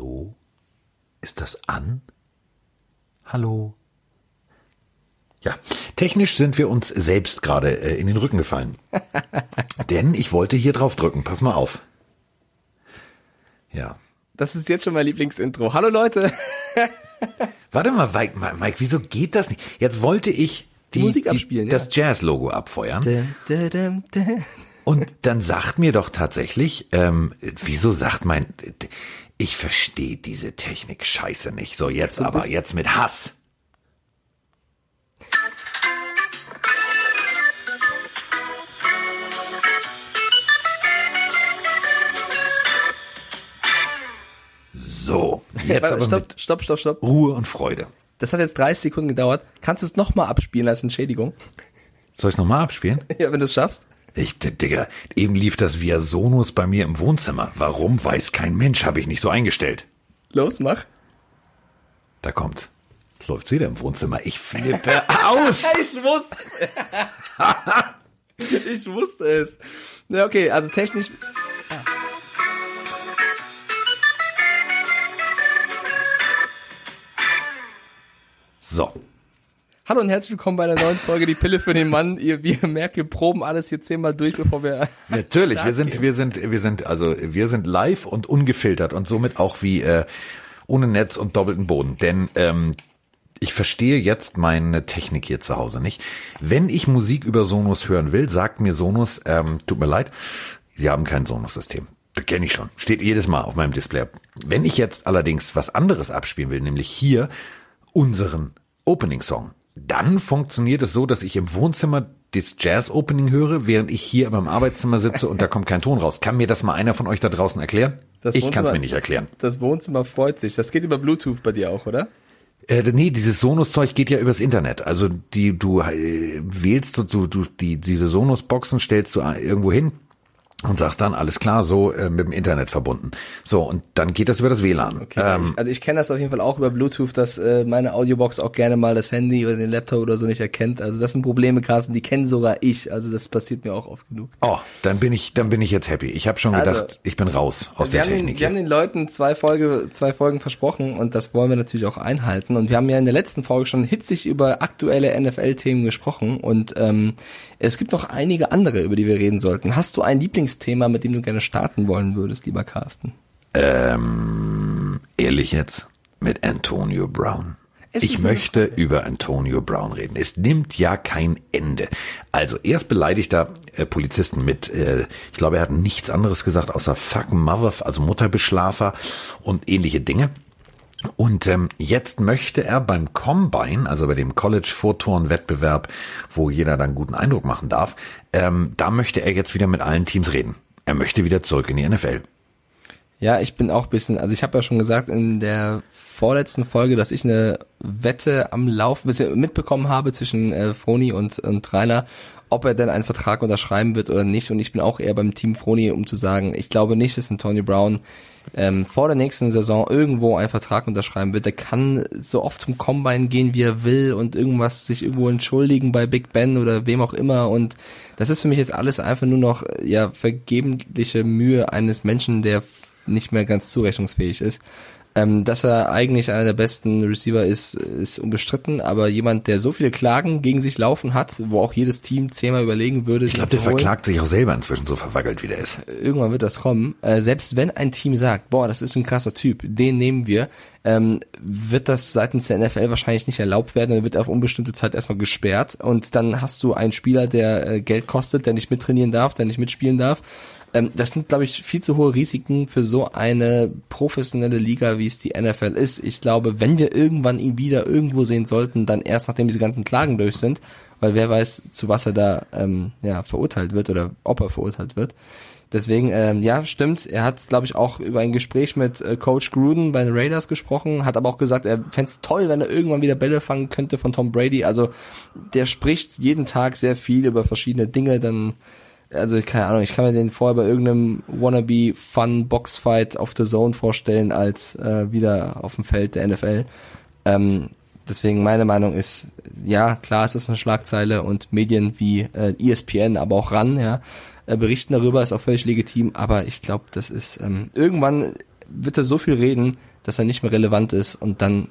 Hallo? Ist das an? Hallo? Ja, technisch sind wir uns selbst gerade äh, in den Rücken gefallen. Denn ich wollte hier drauf drücken. Pass mal auf. Ja. Das ist jetzt schon mein Lieblingsintro. Hallo Leute. Warte mal, Mike, wieso geht das nicht? Jetzt wollte ich die, Musik abspielen, die, ja. das Jazz-Logo abfeuern. Dum, dum, dum. Und dann sagt mir doch tatsächlich, ähm, wieso sagt mein, ich verstehe diese Technik scheiße nicht. So, jetzt Du aber, jetzt mit Hass. So, jetzt aber stopp, mit stopp, stopp, stopp. Ruhe und Freude. Das hat jetzt 30 Sekunden gedauert. Kannst du es nochmal abspielen als Entschädigung? Soll ich nochmal abspielen? Ja, wenn du es schaffst. Ich, Digga, eben lief das via Sonos bei mir im Wohnzimmer. Warum, weiß kein Mensch, habe ich nicht so eingestellt. Los, mach. Da kommt's. Jetzt läuft's wieder im Wohnzimmer. Ich flippe aus. Ich wusste Ich wusste es. Na, okay, also technisch. So, Hallo und herzlich willkommen bei einer neuen Folge Die Pille für den Mann. Ihr, wie ihr merkt, wir proben alles hier zehnmal durch, bevor wir. natürlich, wir sind, gehen. wir sind, wir sind, also wir sind live und ungefiltert und somit auch wie äh, ohne Netz und doppelten Boden. Denn ähm, ich verstehe jetzt meine Technik hier zu Hause nicht. Wenn ich Musik über Sonos hören will, sagt mir Sonos, ähm, tut mir leid, Sie haben kein Sonos-System. Das kenne ich schon. Steht jedes Mal auf meinem Display. Wenn ich jetzt allerdings was anderes abspielen will, nämlich hier unseren Opening-Song, dann funktioniert es so, dass ich im Wohnzimmer das Jazz-Opening höre, während ich hier beim Arbeitszimmer sitze und da kommt kein Ton raus. Kann mir das mal einer von euch da draußen erklären? Das ich kann es mir nicht erklären. Das Wohnzimmer freut sich. Das geht über Bluetooth bei dir auch, oder? Äh, nee, dieses Sonos-Zeug geht ja übers Internet. Also die, du äh, wählst du, du, du die, diese Sonos-Boxen stellst du äh, irgendwo hin und sagst dann, alles klar, so äh, mit dem Internet verbunden. So, und dann geht das über das WLAN. Okay, ähm, also ich kenne das auf jeden Fall auch über Bluetooth, dass äh, meine Audiobox auch gerne mal das Handy oder den Laptop oder so nicht erkennt. Also das sind Probleme, Carsten, die kennen sogar ich. Also das passiert mir auch oft genug. oh, dann bin ich, dann bin ich jetzt happy. Ich habe schon Also, gedacht, ich bin raus aus der Technik. den, wir haben den Leuten zwei, Folge, zwei Folgen versprochen und das wollen wir natürlich auch einhalten. Und wir haben ja in der letzten Folge schon hitzig über aktuelle NFL-Themen gesprochen und ähm, es gibt noch einige andere, über die wir reden sollten. Hast du ein Lieblingsthema, mit dem du gerne starten wollen würdest, lieber Carsten? Ähm, ehrlich jetzt, mit Antonio Brown. Es ich möchte über Antonio Brown reden. Es nimmt ja kein Ende. Also erst beleidigt er äh, Polizisten mit, äh, ich glaube, er hat nichts anderes gesagt außer fuck mother, also Mutterbeschlafer und ähnliche Dinge. Und ähm, jetzt möchte er beim Combine, also bei dem College-Vorturn-Wettbewerb, wo jeder dann guten Eindruck machen darf, ähm, da möchte er jetzt wieder mit allen Teams reden. Er möchte wieder zurück in die NFL. Ja, ich bin auch bisschen, also ich habe ja schon gesagt in der vorletzten Folge, dass ich eine Wette am Lauf mitbekommen habe zwischen äh, Froni und, und Rainer, ob er denn einen Vertrag unterschreiben wird oder nicht. Und ich bin auch eher beim Team Froni, um zu sagen, ich glaube nicht, dass Antonio Brown ähm, vor der nächsten Saison irgendwo einen Vertrag unterschreiben wird. Er kann so oft zum Combine gehen, wie er will und irgendwas sich irgendwo entschuldigen bei Big Ben oder wem auch immer. Und das ist für mich jetzt alles einfach nur noch ja vergebliche Mühe eines Menschen, der nicht mehr ganz zurechnungsfähig ist. Ähm, dass er eigentlich einer der besten Receiver ist, ist unbestritten, aber jemand, der so viele Klagen gegen sich laufen hat, wo auch jedes Team zehnmal überlegen würde, Ich glaube, der verklagt sich auch selber inzwischen so verwackelt, wie der ist. irgendwann wird das kommen. Äh, selbst wenn ein Team sagt, boah, das ist ein krasser Typ, den nehmen wir, ähm, wird das seitens der NFL wahrscheinlich nicht erlaubt werden, dann wird er auf unbestimmte Zeit erstmal gesperrt und dann hast du einen Spieler, der äh, Geld kostet, der nicht mittrainieren darf, der nicht mitspielen darf. Ähm, das sind, glaube ich, viel zu hohe Risiken für so eine professionelle Liga, wie es die NFL ist. Ich glaube, wenn wir irgendwann ihn wieder irgendwo sehen sollten, dann erst nachdem diese ganzen Klagen durch sind, weil wer weiß, zu was er da ähm, ja, verurteilt wird oder ob er verurteilt wird. Deswegen, ähm, ja, stimmt. Er hat, glaube ich, auch über ein Gespräch mit äh, Coach Gruden bei den Raiders gesprochen, hat aber auch gesagt, er fänd's toll, wenn er irgendwann wieder Bälle fangen könnte von Tom Brady. Also der spricht jeden Tag sehr viel über verschiedene Dinge. Dann, also keine Ahnung, ich kann mir den vorher bei irgendeinem wannabe Fun Boxfight auf the Zone vorstellen, als äh, wieder auf dem Feld der NFL. Ähm, deswegen meine Meinung ist, ja, klar, es ist eine Schlagzeile und Medien wie äh, ESPN, aber auch RAN, ja, äh, berichten darüber, ist auch völlig legitim, aber ich glaube, das ist ähm, irgendwann wird er so viel reden, dass er nicht mehr relevant ist und dann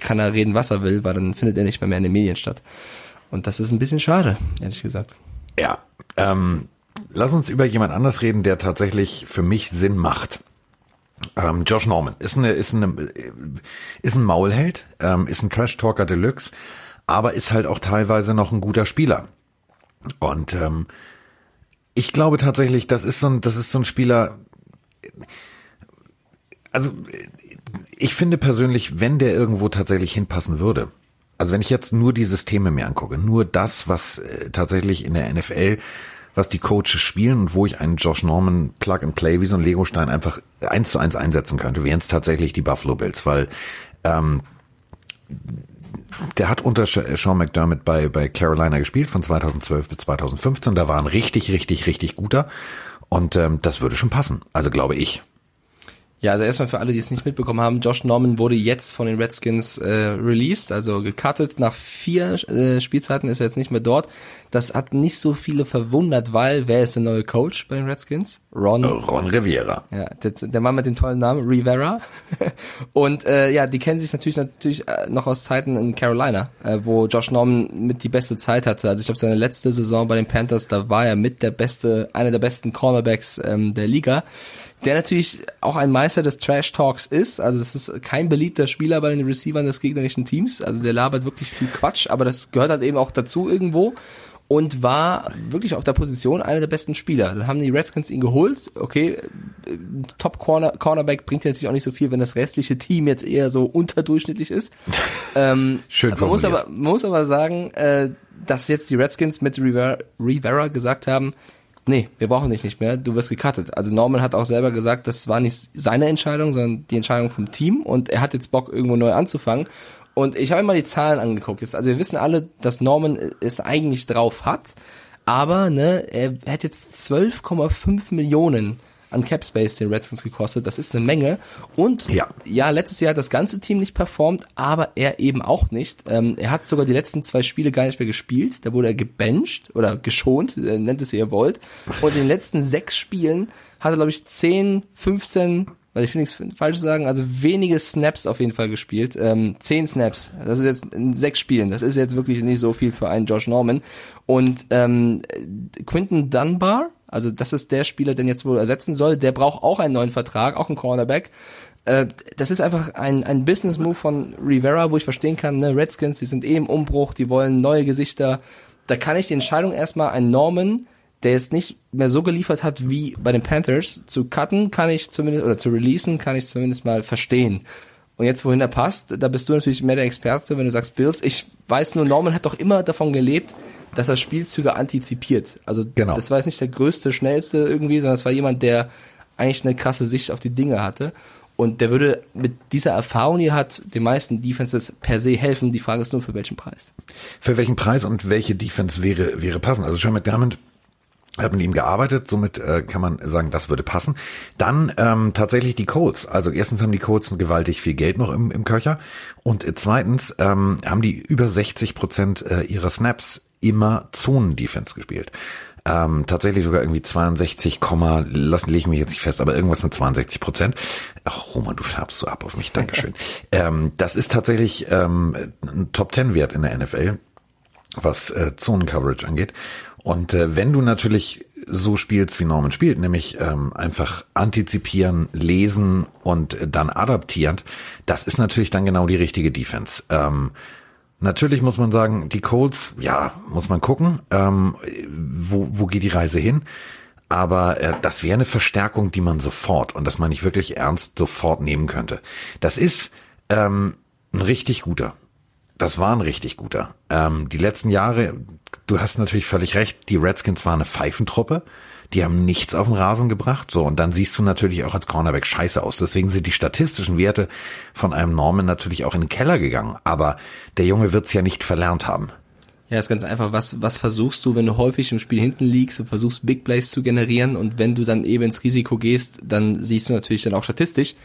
kann er reden, was er will, weil dann findet er nicht mehr, mehr in den Medien statt. Und das ist ein bisschen schade, ehrlich gesagt. Ja, ähm, lass uns über jemand anders reden, der tatsächlich für mich Sinn macht. Ähm, Josh Norman ist eine, ist eine, ist ein Maulheld, ähm, ist ein Trash Talker Deluxe, aber ist halt auch teilweise noch ein guter Spieler. Und ähm, ich glaube tatsächlich, das ist so ein, das ist so ein Spieler. Also ich finde persönlich, wenn der irgendwo tatsächlich hinpassen würde, also wenn ich jetzt nur die Systeme mir angucke, nur das, was äh, tatsächlich in der NFL, was die Coaches spielen und wo ich einen Josh Norman Plug and Play wie so ein Lego-Stein einfach eins zu eins einsetzen könnte, wären es tatsächlich die Buffalo Bills, weil ähm, der hat unter Sean McDermott bei, bei Carolina gespielt von 2012 bis 2015. Da war ein richtig, richtig, richtig guter. Und ähm, das würde schon passen. Also glaube ich. Ja, also erstmal für alle, die es nicht mitbekommen haben, Josh Norman wurde jetzt von den Redskins äh, released, also gecuttet. Nach vier äh, Spielzeiten ist er jetzt nicht mehr dort. Das hat nicht so viele verwundert, weil wer ist der neue Coach bei den Redskins? Ron. Ron Rivera. Ja, der, der Mann mit dem tollen Namen, Rivera. Und äh, ja, die kennen sich natürlich natürlich äh, noch aus Zeiten in Carolina, äh, wo Josh Norman mit die beste Zeit hatte. Also ich glaube, seine letzte Saison bei den Panthers, da war er mit der beste, einer der besten Cornerbacks ähm, der Liga der natürlich auch ein Meister des Trash Talks ist. Also es ist kein beliebter Spieler bei den Receivern des gegnerischen Teams. Also der labert wirklich viel Quatsch, aber das gehört halt eben auch dazu irgendwo und war wirklich auf der Position einer der besten Spieler. Dann haben die Redskins ihn geholt. Okay, Top Corner, Cornerback bringt ja natürlich auch nicht so viel, wenn das restliche Team jetzt eher so unterdurchschnittlich ist. ähm, Schön man muss aber, man muss aber sagen, äh, dass jetzt die Redskins mit Rivera, Rivera gesagt haben, nee, wir brauchen dich nicht mehr, du wirst gecuttet. Also Norman hat auch selber gesagt, das war nicht seine Entscheidung, sondern die Entscheidung vom Team und er hat jetzt Bock, irgendwo neu anzufangen. Und ich habe mir mal die Zahlen angeguckt. Jetzt, also wir wissen alle, dass Norman es eigentlich drauf hat, aber ne, er hat jetzt 12,5 Millionen an Cap Space den Redskins gekostet. Das ist eine Menge. Und ja. ja, letztes Jahr hat das ganze Team nicht performt, aber er eben auch nicht. Ähm, er hat sogar die letzten zwei Spiele gar nicht mehr gespielt. Da wurde er gebencht oder geschont, äh, nennt es wie ihr wollt. Und in den letzten sechs Spielen hat er, glaube ich, 10, 15 weil ich finde nichts falsch sagen, also wenige Snaps auf jeden Fall gespielt. Ähm, zehn Snaps. Das ist jetzt in sechs Spielen. Das ist jetzt wirklich nicht so viel für einen Josh Norman. Und ähm, Quinton Dunbar, also das ist der Spieler, den jetzt wohl ersetzen soll. Der braucht auch einen neuen Vertrag, auch einen Cornerback. Äh, das ist einfach ein, ein Business-Move von Rivera, wo ich verstehen kann, ne, Redskins, die sind eh im Umbruch, die wollen neue Gesichter. Da kann ich die Entscheidung erstmal einen Norman, der jetzt nicht mehr so geliefert hat wie bei den Panthers, zu cutten kann ich zumindest, oder zu releasen kann ich zumindest mal verstehen. Und jetzt, wohin er passt, da bist du natürlich mehr der Experte, wenn du sagst Bills. Ich weiß nur, Norman hat doch immer davon gelebt, dass er Spielzüge antizipiert. Also genau. das war jetzt nicht der größte, schnellste irgendwie, sondern es war jemand, der eigentlich eine krasse Sicht auf die Dinge hatte. Und der würde mit dieser Erfahrung, die er hat, den meisten Defenses per se helfen. Die Frage ist nur, für welchen Preis. Für welchen Preis und welche Defense wäre, wäre passend? Also Sean McDermott hat mit ihm gearbeitet, somit äh, kann man sagen, das würde passen. Dann ähm, tatsächlich die Colts. Also erstens haben die Colts gewaltig viel Geld noch im, im Köcher und äh, zweitens ähm, haben die über 60 Prozent äh, ihrer Snaps immer Zonen-Defense gespielt. Ähm, tatsächlich sogar irgendwie 62, lassen lege ich mich jetzt nicht fest, aber irgendwas mit 62 Prozent. Ach, Roman, du färbst so ab auf mich, Dankeschön. ähm, das ist tatsächlich ähm, ein Top-10-Wert in der NFL, was äh, Zonen-Coverage angeht. Und äh, wenn du natürlich so spielst, wie Norman spielt, nämlich ähm, einfach antizipieren, lesen und äh, dann adaptierend, das ist natürlich dann genau die richtige Defense. Ähm, natürlich muss man sagen, die Colts, ja, muss man gucken, ähm, wo, wo geht die Reise hin. Aber äh, das wäre eine Verstärkung, die man sofort, und das meine ich wirklich ernst, sofort nehmen könnte. Das ist ähm, ein richtig guter das war ein richtig guter. Ähm, die letzten Jahre, du hast natürlich völlig recht, die Redskins waren eine Pfeifentruppe. Die haben nichts auf den Rasen gebracht. So, und dann siehst du natürlich auch als Cornerback scheiße aus. Deswegen sind die statistischen Werte von einem Norman natürlich auch in den Keller gegangen. Aber der Junge wird's ja nicht verlernt haben. Ja, ist ganz einfach. Was, was versuchst du, wenn du häufig im Spiel hinten liegst und versuchst Big Plays zu generieren und wenn du dann eben ins Risiko gehst, dann siehst du natürlich dann auch statistisch,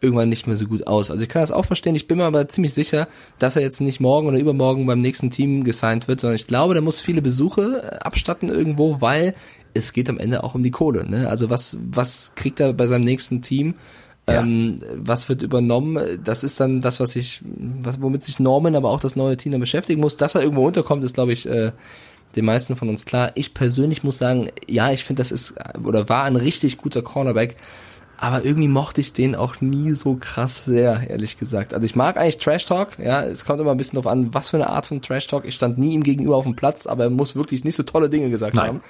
irgendwann nicht mehr so gut aus. Also ich kann das auch verstehen. Ich bin mir aber ziemlich sicher, dass er jetzt nicht morgen oder übermorgen beim nächsten Team gesigned wird, sondern ich glaube, der muss viele Besuche äh, abstatten irgendwo, weil es geht am Ende auch um die Kohle. Ne? Also was, was kriegt er bei seinem nächsten Team? Ja. Ähm, was wird übernommen? Das ist dann das, was ich, was, womit sich Norman, aber auch das neue Team dann beschäftigen muss. Dass er irgendwo unterkommt, ist, glaube ich, äh, den meisten von uns klar. Ich persönlich muss sagen, ja, ich finde, das ist oder war ein richtig guter Cornerback. Aber irgendwie mochte ich den auch nie so krass sehr, ehrlich gesagt. Also ich mag eigentlich Trash Talk, ja, es kommt immer ein bisschen drauf an, was für eine Art von Trash Talk. Ich stand nie ihm gegenüber auf dem Platz, aber er muss wirklich nicht so tolle Dinge gesagt Nein. haben.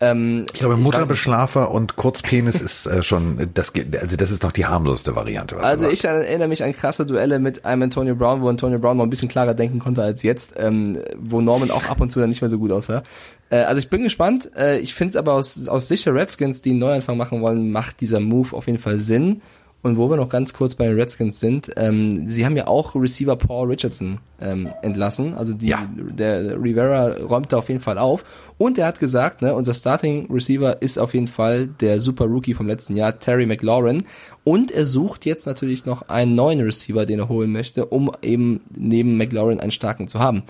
Ähm, ich glaube, Mutterbeschlafer und Kurzpenis ist äh, schon, das, also das ist doch die harmloseste Variante. also ich erinnere mich an krasse Duelle mit einem Antonio Brown, wo Antonio Brown noch ein bisschen klarer denken konnte als jetzt, ähm, wo Norman auch ab und zu dann nicht mehr so gut aussah. Äh, also ich bin gespannt. Äh, ich finde es aber aus, aus Sicht der Redskins, die einen Neuanfang machen wollen, macht dieser Move auf jeden Fall Sinn. Und wo wir noch ganz kurz bei den Redskins sind, ähm, sie haben ja auch Receiver Paul Richardson ähm, entlassen. Also die, ja. der Rivera räumt da auf jeden Fall auf. Und er hat gesagt, ne, unser Starting Receiver ist auf jeden Fall der Super Rookie vom letzten Jahr, Terry McLaurin. Und er sucht jetzt natürlich noch einen neuen Receiver, den er holen möchte, um eben neben McLaurin einen starken zu haben.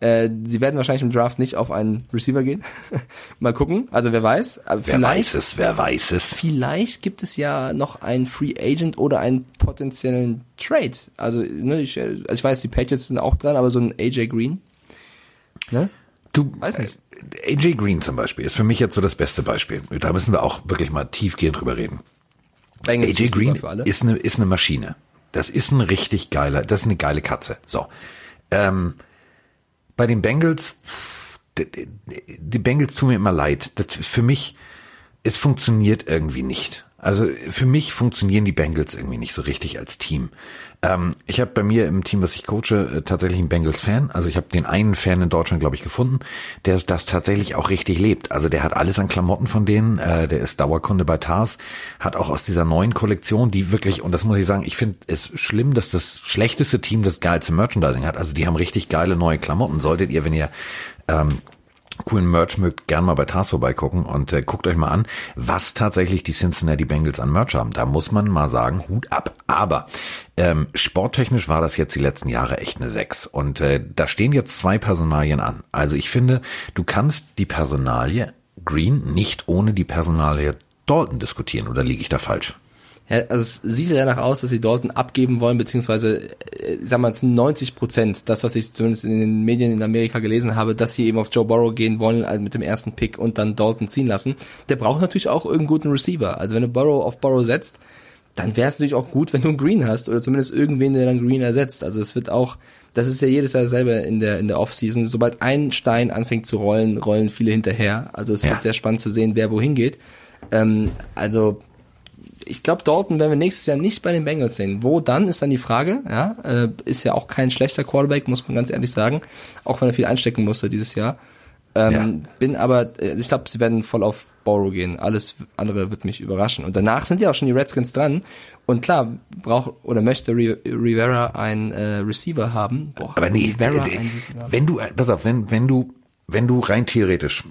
Äh, sie werden wahrscheinlich im Draft nicht auf einen Receiver gehen. Mal gucken. Also wer weiß. Aber wer weiß es, wer weiß es. Vielleicht gibt es ja noch einen Free Agent oder einen potenziellen Trade. Also, ne, ich, also ich weiß, die Patriots sind auch dran, aber so ein AJ Green. Ne? Du, weiß nicht. Äh, AJ Green zum Beispiel ist für mich jetzt so das beste Beispiel. Da müssen wir auch wirklich mal tiefgehend drüber reden. Bengals AJ Green ist eine, ist eine Maschine. Das ist ein richtig geiler, das ist eine geile Katze. So. Ähm, bei den Bengals, die Bengals tun mir immer leid. Das für mich, es funktioniert irgendwie nicht. Also für mich funktionieren die Bengals irgendwie nicht so richtig als Team. Ähm, ich habe bei mir im Team, was ich coache, äh, tatsächlich einen Bengals-Fan. Also ich habe den einen Fan in Deutschland, glaube ich, gefunden, der das tatsächlich auch richtig lebt. Also der hat alles an Klamotten von denen, äh, der ist Dauerkunde bei Tars, hat auch aus dieser neuen Kollektion, die wirklich, und das muss ich sagen, ich finde es schlimm, dass das schlechteste Team das geilste Merchandising hat. Also die haben richtig geile neue Klamotten. Solltet ihr, wenn ihr ähm, coolen Merch mögt, gern mal bei Tars vorbeigucken und äh, guckt euch mal an, was tatsächlich die Cincinnati Bengals an Merch haben. Da muss man mal sagen, Hut ab. Aber ähm, sporttechnisch war das jetzt die letzten Jahre echt eine Sechs. Und äh, da stehen jetzt zwei Personalien an. Also ich finde, du kannst die Personalie Green nicht ohne die Personalie Dalton diskutieren. Oder liege ich da falsch? Ja, also es sieht ja danach aus, dass sie Dalton abgeben wollen, beziehungsweise, äh, sag mal, zu 90 Prozent, das, was ich zumindest in den Medien in Amerika gelesen habe, dass sie eben auf Joe Burrow gehen wollen also mit dem ersten Pick und dann Dalton ziehen lassen. Der braucht natürlich auch irgendeinen guten Receiver. Also wenn du Burrow auf Burrow setzt, dann wäre es natürlich auch gut, wenn du einen Green hast oder zumindest irgendwen, der dann Green ersetzt. Also es wird auch, das ist ja jedes Jahr selber in der in der Offseason. Sobald ein Stein anfängt zu rollen, rollen viele hinterher. Also es ja. wird sehr spannend zu sehen, wer wohin geht. Ähm, also ich glaube, Dalton werden wir nächstes Jahr nicht bei den Bengals sehen. Wo dann, ist dann die Frage. Ja, äh, ist ja auch kein schlechter Quarterback, muss man ganz ehrlich sagen. Auch wenn er viel einstecken musste dieses Jahr. Ähm, ja. Bin aber, äh, ich glaube, sie werden voll auf Borrow gehen. Alles andere wird mich überraschen. Und danach sind ja auch schon die Redskins dran. Und klar, braucht oder möchte Rivera einen äh, Receiver haben. Boah, aber nee, Rivera wenn du, pass auf, wenn, wenn du, wenn du rein theoretisch,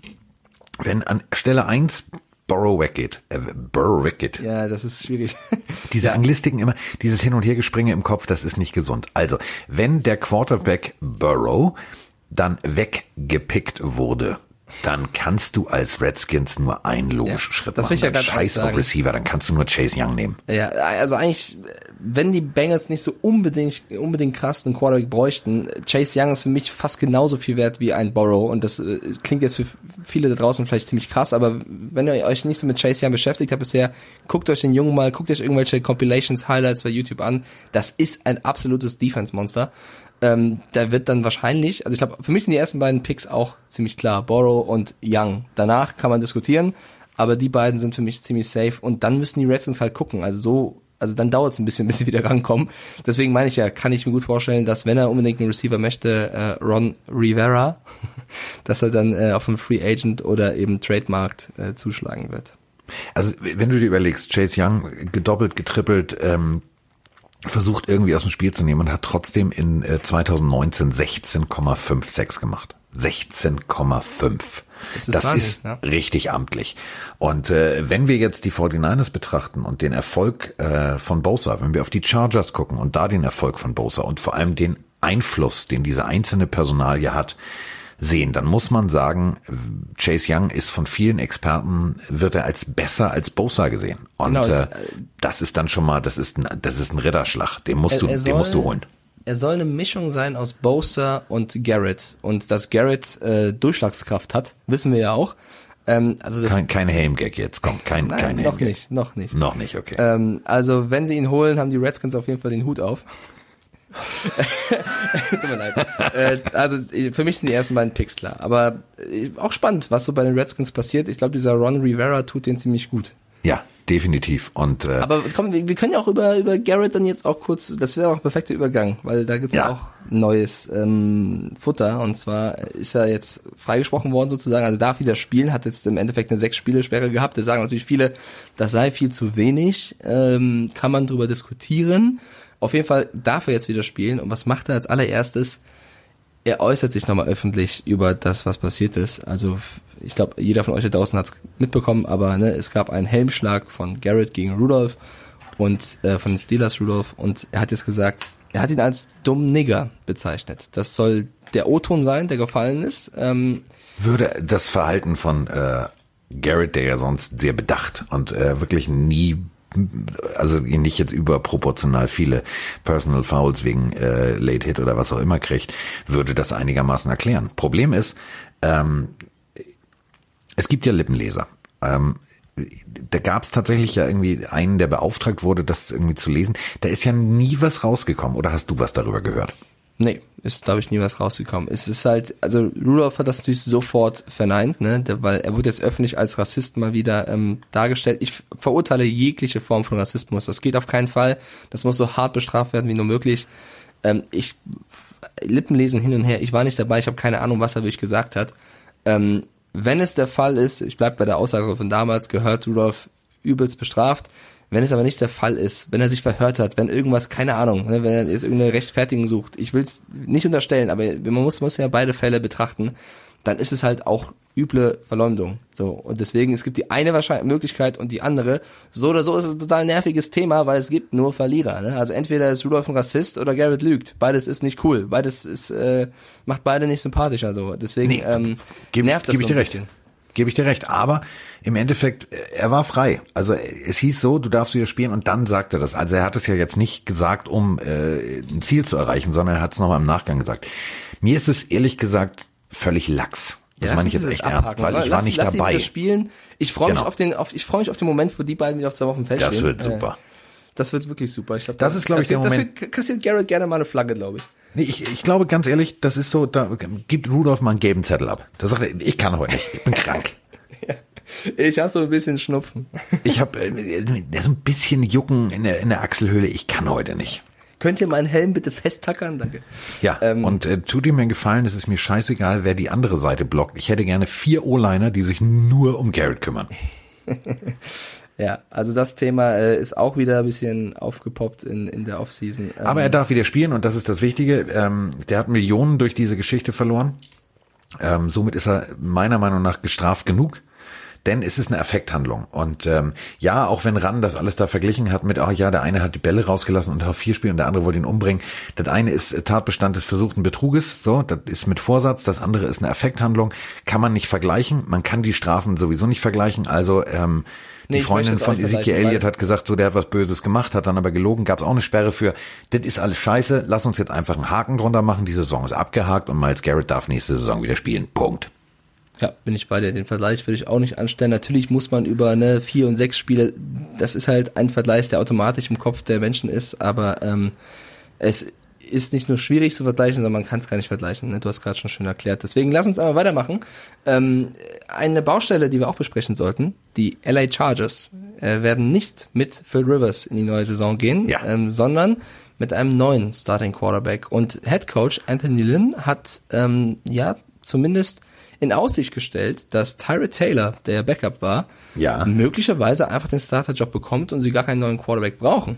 wenn an Stelle eins Burrow weggeht. Äh, Burrow weggeht. Ja, das ist schwierig. Diese Anglistiken immer, dieses Hin- und Hergespringe im Kopf, das ist nicht gesund. Also, wenn der Quarterback Burrow dann weggepickt wurde dann kannst du als Redskins nur einen logischen ja, Schritt das machen. Ich ja Scheiß auf Receiver, dann kannst du nur Chase Young nehmen. Ja, also eigentlich, wenn die Bengals nicht so unbedingt, unbedingt krass einen Quarterback bräuchten, Chase Young ist für mich fast genauso viel wert wie ein Borrow und das äh, klingt jetzt für viele da draußen vielleicht ziemlich krass, aber wenn ihr euch nicht so mit Chase Young beschäftigt habt bisher, guckt euch den Jungen mal, guckt euch irgendwelche Compilations, Highlights bei YouTube an. Das ist ein absolutes Defense-Monster. Ähm, da wird dann wahrscheinlich, also ich glaube, für mich sind die ersten beiden Picks auch ziemlich klar, Borrow und Young. Danach kann man diskutieren, aber die beiden sind für mich ziemlich safe und dann müssen die Redskins halt gucken. Also so, also dann dauert es ein bisschen, bis sie wieder rankommen. Deswegen meine ich ja, kann ich mir gut vorstellen, dass wenn er unbedingt einen Receiver möchte, äh, Ron Rivera, dass er dann äh, auf einem Free Agent oder eben Trademarkt äh, zuschlagen wird. Also wenn du dir überlegst, Chase Young gedoppelt, getrippelt, ähm, versucht irgendwie aus dem Spiel zu nehmen und hat trotzdem in äh, 2019 16,56 gemacht. 16,5. Das ist, das ist ja. richtig amtlich. Und äh, wenn wir jetzt die 49ers betrachten und den Erfolg äh, von Bosa, wenn wir auf die Chargers gucken und da den Erfolg von Bosa und vor allem den Einfluss, den diese einzelne Personalie hat, sehen, dann muss man sagen, Chase Young ist von vielen Experten, wird er als besser als Bosa gesehen. Und Genau, es- äh, das ist dann schon mal, das ist ein, das ist ein Ritterschlag. Den musst du, Er- er den musst du soll- holen. Er soll eine Mischung sein aus Bosa und Garrett. Und dass Garrett äh, Durchschlagskraft hat, wissen wir ja auch. Ähm, also das Kein, kein Helmgag jetzt, kommt kein, nein, kein noch nicht, noch nicht. Noch nicht, okay. Ähm, also wenn sie ihn holen, haben die Redskins auf jeden Fall den Hut auf. Tut mir leid. Äh, also für mich sind die ersten beiden Picks klar. Aber äh, auch spannend, was so bei den Redskins passiert. Ich glaube, dieser Ron Rivera tut den ziemlich gut. Ja, definitiv. Und äh, Aber komm, wir, wir können ja auch über, über Garrett dann jetzt auch kurz, das wäre auch ein perfekter Übergang, weil da gibt's ja. Ja. auch neues ähm, Futter und zwar ist er jetzt freigesprochen worden sozusagen, also darf wieder spielen, hat jetzt im Endeffekt eine sechs Spiele Sperre gehabt. Da sagen natürlich viele, das sei viel zu wenig, ähm, kann man drüber diskutieren. Auf jeden Fall darf er jetzt wieder spielen und was macht er als allererstes? er äußert sich nochmal öffentlich über das, was passiert ist. Also ich glaube, jeder von euch da draußen hat es mitbekommen, aber ne, es gab einen Helmschlag von Garrett gegen Rudolph und äh, von den Steelers Rudolph und er hat jetzt gesagt, er hat ihn als dumm Nigger bezeichnet. Das soll der O-Ton sein, der gefallen ist. Ähm, würde das Verhalten von äh, Garrett, der ja sonst sehr bedacht und äh, wirklich nie, also nicht jetzt überproportional viele Personal Fouls wegen äh, Late Hit oder was auch immer kriegt, würde das einigermaßen erklären. Problem ist, ähm, es gibt ja Lippenleser. Ähm, da gab es tatsächlich ja irgendwie einen, der beauftragt wurde, das irgendwie zu lesen. Da ist ja nie was rausgekommen. Oder hast du was darüber gehört? Nee, ist, glaube ich, nie was rausgekommen. Es ist halt, also Rudolph hat das natürlich sofort verneint, ne, weil er wurde jetzt öffentlich als Rassist mal wieder ähm, dargestellt. Ich verurteile jegliche Form von Rassismus. Das geht auf keinen Fall. Das muss so hart bestraft werden wie nur möglich. Ähm, ich Lippenlesen hin und her. Ich war nicht dabei. Ich habe keine Ahnung, was er wirklich gesagt hat. Ähm, wenn es der Fall ist, ich bleib bei der Aussage von damals, gehört Rudolph übelst bestraft. Wenn es aber nicht der Fall ist, wenn er sich verhört hat, wenn irgendwas, keine Ahnung, ne, wenn er jetzt irgendeine Rechtfertigung sucht, ich will es nicht unterstellen, aber man muss, muss ja beide Fälle betrachten, dann ist es halt auch üble Verleumdung. So und deswegen es gibt die eine Wahrscheinlich Möglichkeit und die andere. So oder so ist es ein total nerviges Thema, weil es gibt nur Verlierer. Ne? Also entweder ist Rudolph ein Rassist oder Garrett lügt. Beides ist nicht cool. Beides ist äh, macht beide nicht sympathischer. So deswegen Nee, ähm, Geb, nervt das geb ich so dir ein recht. bisschen. Gebe ich dir recht. Aber im Endeffekt, äh, er war frei. Also äh, es hieß so, du darfst wieder spielen und dann sagt er das. Also er hat es ja jetzt nicht gesagt, um äh, ein Ziel zu erreichen, sondern er hat es nochmal im Nachgang gesagt. Mir ist es ehrlich gesagt völlig lax. Das meine ich jetzt echt das ernst, abhaken. weil ich lass, war nicht lass dabei. wieder spielen. Ich freue mich Genau. auf den, auf, ich freue mich auf den Moment, wo die beiden wieder auf zwei Wochen Feld Das stehen. wird Äh, super. Das wird wirklich super. Ich glaube, Das ist, glaub ich, der Moment- Das wird, kassiert Garrett gerne mal eine Flagge, glaube ich. Nee, ich, ich glaube ganz ehrlich, das ist so, da gibt Rudolf mal einen gelben Zettel ab. Da sagt er, ich kann heute nicht, ich bin krank. Ich habe so ein bisschen Schnupfen. Ich habe äh, so ein bisschen Jucken in der, in der Achselhöhle, ich kann heute nicht. Könnt ihr meinen Helm bitte festtackern? Danke. Ja, Ähm, und äh, tut ihm mir einen Gefallen, es ist mir scheißegal, wer die andere Seite blockt. Ich hätte gerne vier O-Liner, die sich nur um Garrett kümmern. Ja, also das Thema äh, ist auch wieder ein bisschen aufgepoppt in, in der Offseason. Ähm, Aber er darf wieder spielen und das ist das Wichtige. Ähm, der hat Millionen durch diese Geschichte verloren. Ähm, somit ist er meiner Meinung nach gestraft genug. Denn es ist eine Effekthandlung. Und ähm, ja, auch wenn Ran das alles da verglichen hat mit, ach ja, der eine hat die Bälle rausgelassen und auf vier spielen und der andere wollte ihn umbringen. Das eine ist äh, Tatbestand des versuchten Betruges, so, das ist mit Vorsatz. Das andere ist eine Effekthandlung. Kann man nicht vergleichen. Man kann die Strafen sowieso nicht vergleichen. Also ähm, Nee, die Freundin von Ezekiel Elliott hat gesagt, so der hat was Böses gemacht, hat dann aber gelogen, gab es auch eine Sperre für. Das ist alles scheiße. Lass uns jetzt einfach einen Haken drunter machen. Die Saison ist abgehakt und Miles Garrett darf nächste Saison wieder spielen. Punkt. Ja, bin ich bei dir. Den Vergleich würde ich auch nicht anstellen. Natürlich muss man über ne, vier und sechs Spiele, das ist halt ein Vergleich, der automatisch im Kopf der Menschen ist, aber ähm, es ist nicht nur schwierig zu vergleichen, sondern man kann es gar nicht vergleichen. Ne? Du hast gerade schon schön erklärt. Deswegen lass uns aber weitermachen. Ähm, eine Baustelle, die wir auch besprechen sollten, die LA Chargers äh, werden nicht mit Phil Rivers in die neue Saison gehen, Ja. ähm, sondern mit einem neuen Starting Quarterback. Und Head Coach Anthony Lynn hat ähm, ja zumindest in Aussicht gestellt, dass Tyrod Taylor, der ja Backup war, Ja. möglicherweise einfach den Starterjob bekommt und sie gar keinen neuen Quarterback brauchen.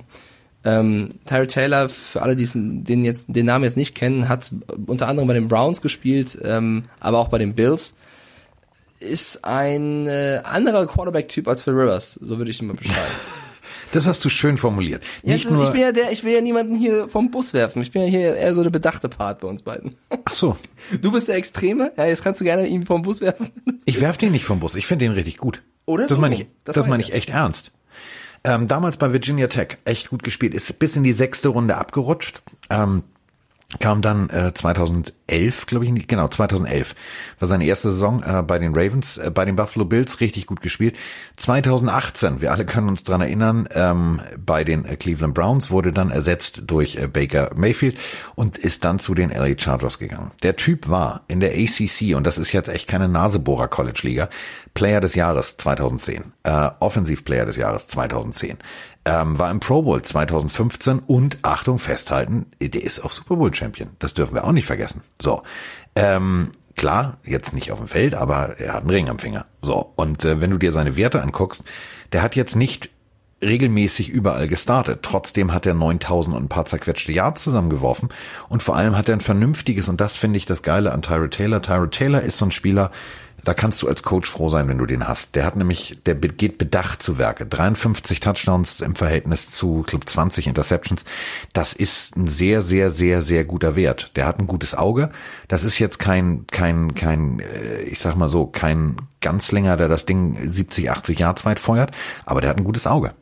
Ähm, Tyrod Taylor, für alle, die den jetzt den Namen jetzt nicht kennen, hat unter anderem bei den Browns gespielt, ähm, aber auch bei den Bills. Ist ein äh, anderer Quarterback-Typ als Phil Rivers, so würde ich ihn mal beschreiben. Das hast du schön formuliert. Ja, Nicht ich, nur. ich bin ja der, ich will ja niemanden hier vom Bus werfen. Ich bin ja hier eher so der bedachte Part bei uns beiden. Ach so. Du bist der Extreme, ja, jetzt kannst du gerne ihn vom Bus werfen. Ich werf den nicht vom Bus. Ich finde den richtig gut. Oder das so meine ich, das, Das meine ich echt ernst. Ähm, damals bei Virginia Tech echt gut gespielt, ist bis in die sechste Runde abgerutscht. Ähm, kam dann äh, 2011, glaube ich, genau 2011 war seine erste Saison äh, bei den Ravens, äh, bei den Buffalo Bills richtig gut gespielt. 2018, wir alle können uns dran erinnern, ähm, bei den äh, Cleveland Browns wurde dann ersetzt durch äh, Baker Mayfield und ist dann zu den LA Chargers gegangen. Der Typ war in der ACC und das ist jetzt echt keine Nasebohrer College Liga, Player des Jahres 2010, äh, Offensive Player des Jahres 2010 ähm, war im Pro Bowl 2015 und Achtung festhalten, der ist auch Super Bowl Champion. Das dürfen wir auch nicht vergessen. So, ähm, klar, jetzt nicht auf dem Feld, aber er hat einen Ring am Finger. So und äh, wenn du dir seine Werte anguckst, der hat jetzt nicht regelmäßig überall gestartet. Trotzdem hat er 9000 und ein paar zerquetschte Yards zusammengeworfen und vor allem hat er ein vernünftiges und das finde ich das Geile an Tyra Taylor. Tyra Taylor ist so ein Spieler, da kannst du als Coach froh sein, wenn du den hast. Der hat nämlich, der geht bedacht zu Werke. 53 Touchdowns im Verhältnis zu, Club 20 Interceptions. Das ist ein sehr, sehr, sehr, sehr guter Wert. Der hat ein gutes Auge. Das ist jetzt kein, kein, kein, äh, ich sag mal so, kein Ganzlänger, der das Ding 70, 80 Yards weit feuert. Aber der hat ein gutes Auge.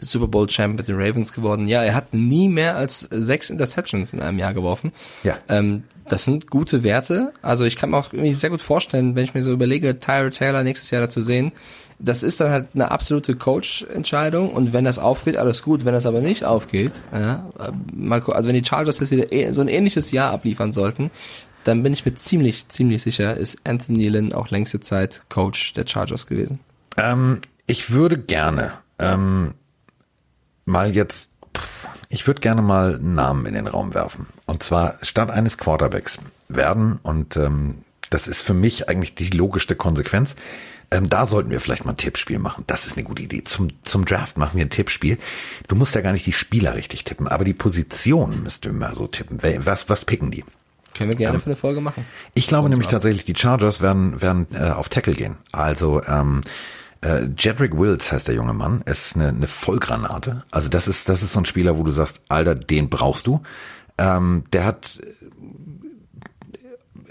Super Bowl Champ mit den Ravens geworden. Ja, er hat nie mehr als sechs Interceptions in einem Jahr geworfen. Ja. Ähm, das sind gute Werte. Also ich kann mir auch irgendwie sehr gut vorstellen, wenn ich mir so überlege, Tyra Taylor nächstes Jahr da zu sehen, das ist dann halt eine absolute Coach-Entscheidung und wenn das aufgeht, alles gut. Wenn das aber nicht aufgeht, ja, gu- also wenn die Chargers jetzt wieder eh- so ein ähnliches Jahr abliefern sollten, dann bin ich mir ziemlich, ziemlich sicher, ist Anthony Lynn auch längste Zeit Coach der Chargers gewesen. Ähm, ich würde gerne ähm, mal jetzt, ich würde gerne mal einen Namen in den Raum werfen. Und zwar statt eines Quarterbacks werden, und ähm, das ist für mich eigentlich die logischste Konsequenz, ähm, da sollten wir vielleicht mal ein Tippspiel machen. Das ist eine gute Idee. Zum, zum Draft machen wir ein Tippspiel. Du musst ja gar nicht die Spieler richtig tippen, aber die Position müsst du immer so tippen. Was, was picken die? Können wir gerne für eine Folge machen. Ich glaube nämlich tatsächlich, die Chargers werden, werden äh, auf Tackle gehen. Also ähm, äh, Jedrick Wills heißt der junge Mann, ist eine, eine Vollgranate. Also das ist, das ist so ein Spieler, wo du sagst, Alter, den brauchst du. Ähm, der hat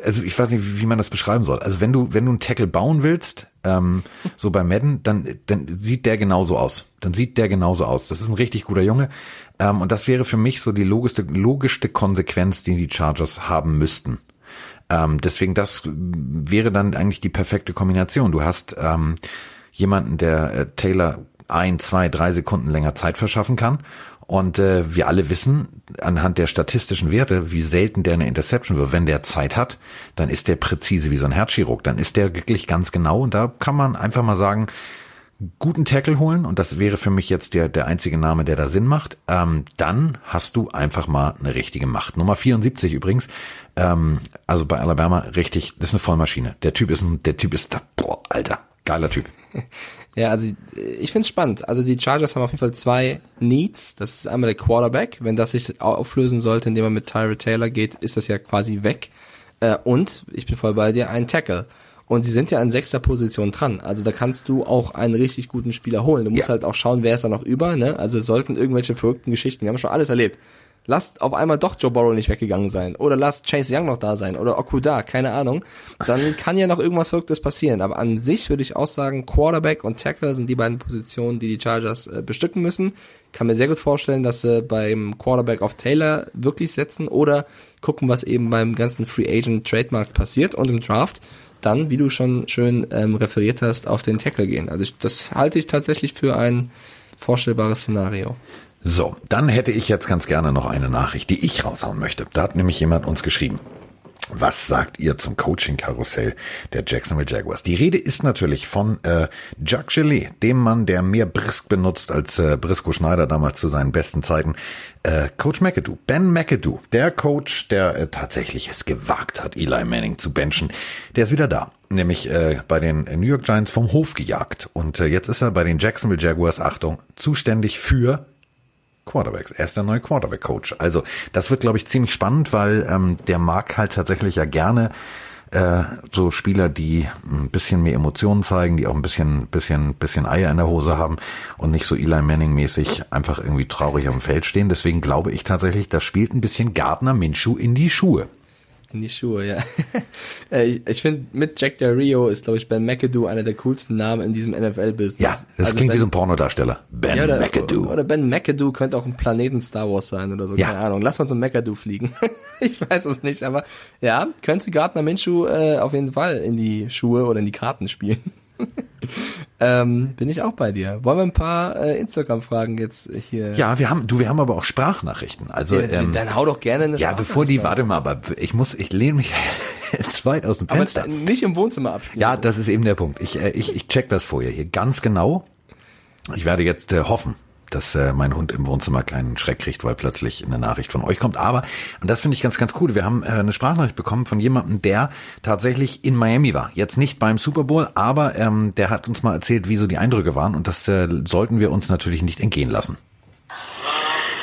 also ich weiß nicht, wie wie man das beschreiben soll. Also wenn du, wenn du einen Tackle bauen willst, ähm, so bei Madden, dann, dann sieht der genauso aus. Dann sieht der genauso aus. Das ist ein richtig guter Junge. Ähm, und das wäre für mich so die logischste, logischste Konsequenz, die die Chargers haben müssten. Ähm, deswegen, das wäre dann eigentlich die perfekte Kombination. Du hast ähm, jemanden, der äh, Taylor ein, zwei, drei Sekunden länger Zeit verschaffen kann. Und äh, wir alle wissen anhand der statistischen Werte, wie selten der eine Interception wird. Wenn der Zeit hat, dann ist der präzise wie so ein Herzchirurg. Dann ist der wirklich ganz genau. Und da kann man einfach mal sagen, guten Tackle holen, und das wäre für mich jetzt der, der einzige Name, der da Sinn macht, ähm, dann hast du einfach mal eine richtige Macht. Nummer 74 übrigens, ähm, also bei Alabama richtig, das ist eine Vollmaschine. Der Typ ist ein, der Typ ist da, boah, Alter, geiler Typ. Ja, also ich find's spannend. Also die Chargers haben auf jeden Fall zwei Needs. Das ist einmal der Quarterback. Wenn das sich auflösen sollte, indem man mit Tyra Taylor geht, ist das ja quasi weg. Äh, Und, ich bin voll bei dir, ein Tackle. Und sie sind ja an sechster Position dran. Also da kannst du auch einen richtig guten Spieler holen. Du musst Ja. halt auch schauen, wer ist da noch über. Ne? Also sollten irgendwelche verrückten Geschichten. Wir haben schon alles erlebt. Lasst auf einmal doch Joe Burrow nicht weggegangen sein. Oder lasst Chase Young noch da sein. Oder Okuda, keine Ahnung. Dann kann ja noch irgendwas Verrücktes passieren. Aber an sich würde ich auch sagen, Quarterback und Tackle sind die beiden Positionen, die die Chargers äh, bestücken müssen. Kann mir sehr gut vorstellen, dass sie beim Quarterback auf Taylor wirklich setzen oder gucken, was eben beim ganzen Free Agent Trademark passiert und im Draft dann, wie du schon schön ähm, referiert hast, auf den Tackle gehen. Also ich, das halte ich tatsächlich für ein vorstellbares Szenario. So, dann hätte ich jetzt ganz gerne noch eine Nachricht, die ich raushauen möchte. Da hat nämlich jemand uns geschrieben. Was sagt ihr zum Coaching-Karussell der Jacksonville Jaguars? Die Rede ist natürlich von äh, Jacques Gelet, dem Mann, der mehr Brisk benutzt als äh, Brisco Schneider damals zu seinen besten Zeiten. Äh, Coach McAdoo, Ben McAdoo, der Coach, der äh, tatsächlich es gewagt hat, Eli Manning zu benchen, der ist wieder da. Nämlich äh, bei den New York Giants vom Hof gejagt. Und äh, jetzt ist er bei den Jacksonville Jaguars, Achtung, zuständig für Quarterbacks. Er ist der neue Quarterback-Coach. Also das wird, glaube ich, ziemlich spannend, weil ähm, der mag halt tatsächlich ja gerne Äh, so Spieler, die ein bisschen mehr Emotionen zeigen, die auch ein bisschen, bisschen, bisschen Eier in der Hose haben und nicht so Eli Manning-mäßig einfach irgendwie traurig auf dem Feld stehen. Deswegen glaube ich tatsächlich, da spielt ein bisschen Gardner Minshew in die Schuhe. In die Schuhe, ja. Äh, ich ich finde, mit Jack Del Rio ist, glaube ich, Ben McAdoo einer der coolsten Namen in diesem NFL-Business. Ja, das Also klingt ben, wie so ein Pornodarsteller. Ben ja, oder, McAdoo. Oder Ben McAdoo könnte auch ein Planeten Star Wars sein oder so, Ja. keine Ahnung. Lass mal zum McAdoo fliegen. ich weiß es nicht, aber ja, könnte Gardner Minshew äh, auf jeden Fall in die Schuhe oder in die Karten spielen. ähm, bin ich auch bei dir. Wollen wir ein paar äh, Instagram-Fragen jetzt hier? ja, wir haben, du, wir haben aber auch Sprachnachrichten. Also, Ja, ähm, dann hau doch gerne eine ja, bevor die, warte mal, aber ich muss, ich lehne mich jetzt weit aus dem aber Fenster. nicht im Wohnzimmer abspielen. Ja, das ist eben der Punkt. Ich, äh, ich, ich check das vorher hier ganz genau. Ich werde jetzt äh, hoffen, dass äh, mein Hund im Wohnzimmer keinen Schreck kriegt, weil plötzlich eine Nachricht von euch kommt. Aber, und das finde ich ganz, ganz cool, wir haben äh, eine Sprachnachricht bekommen von jemandem, der tatsächlich in Miami war. Jetzt nicht beim Super Bowl, aber ähm, der hat uns mal erzählt, wie so die Eindrücke waren. Und das äh, sollten wir uns natürlich nicht entgehen lassen.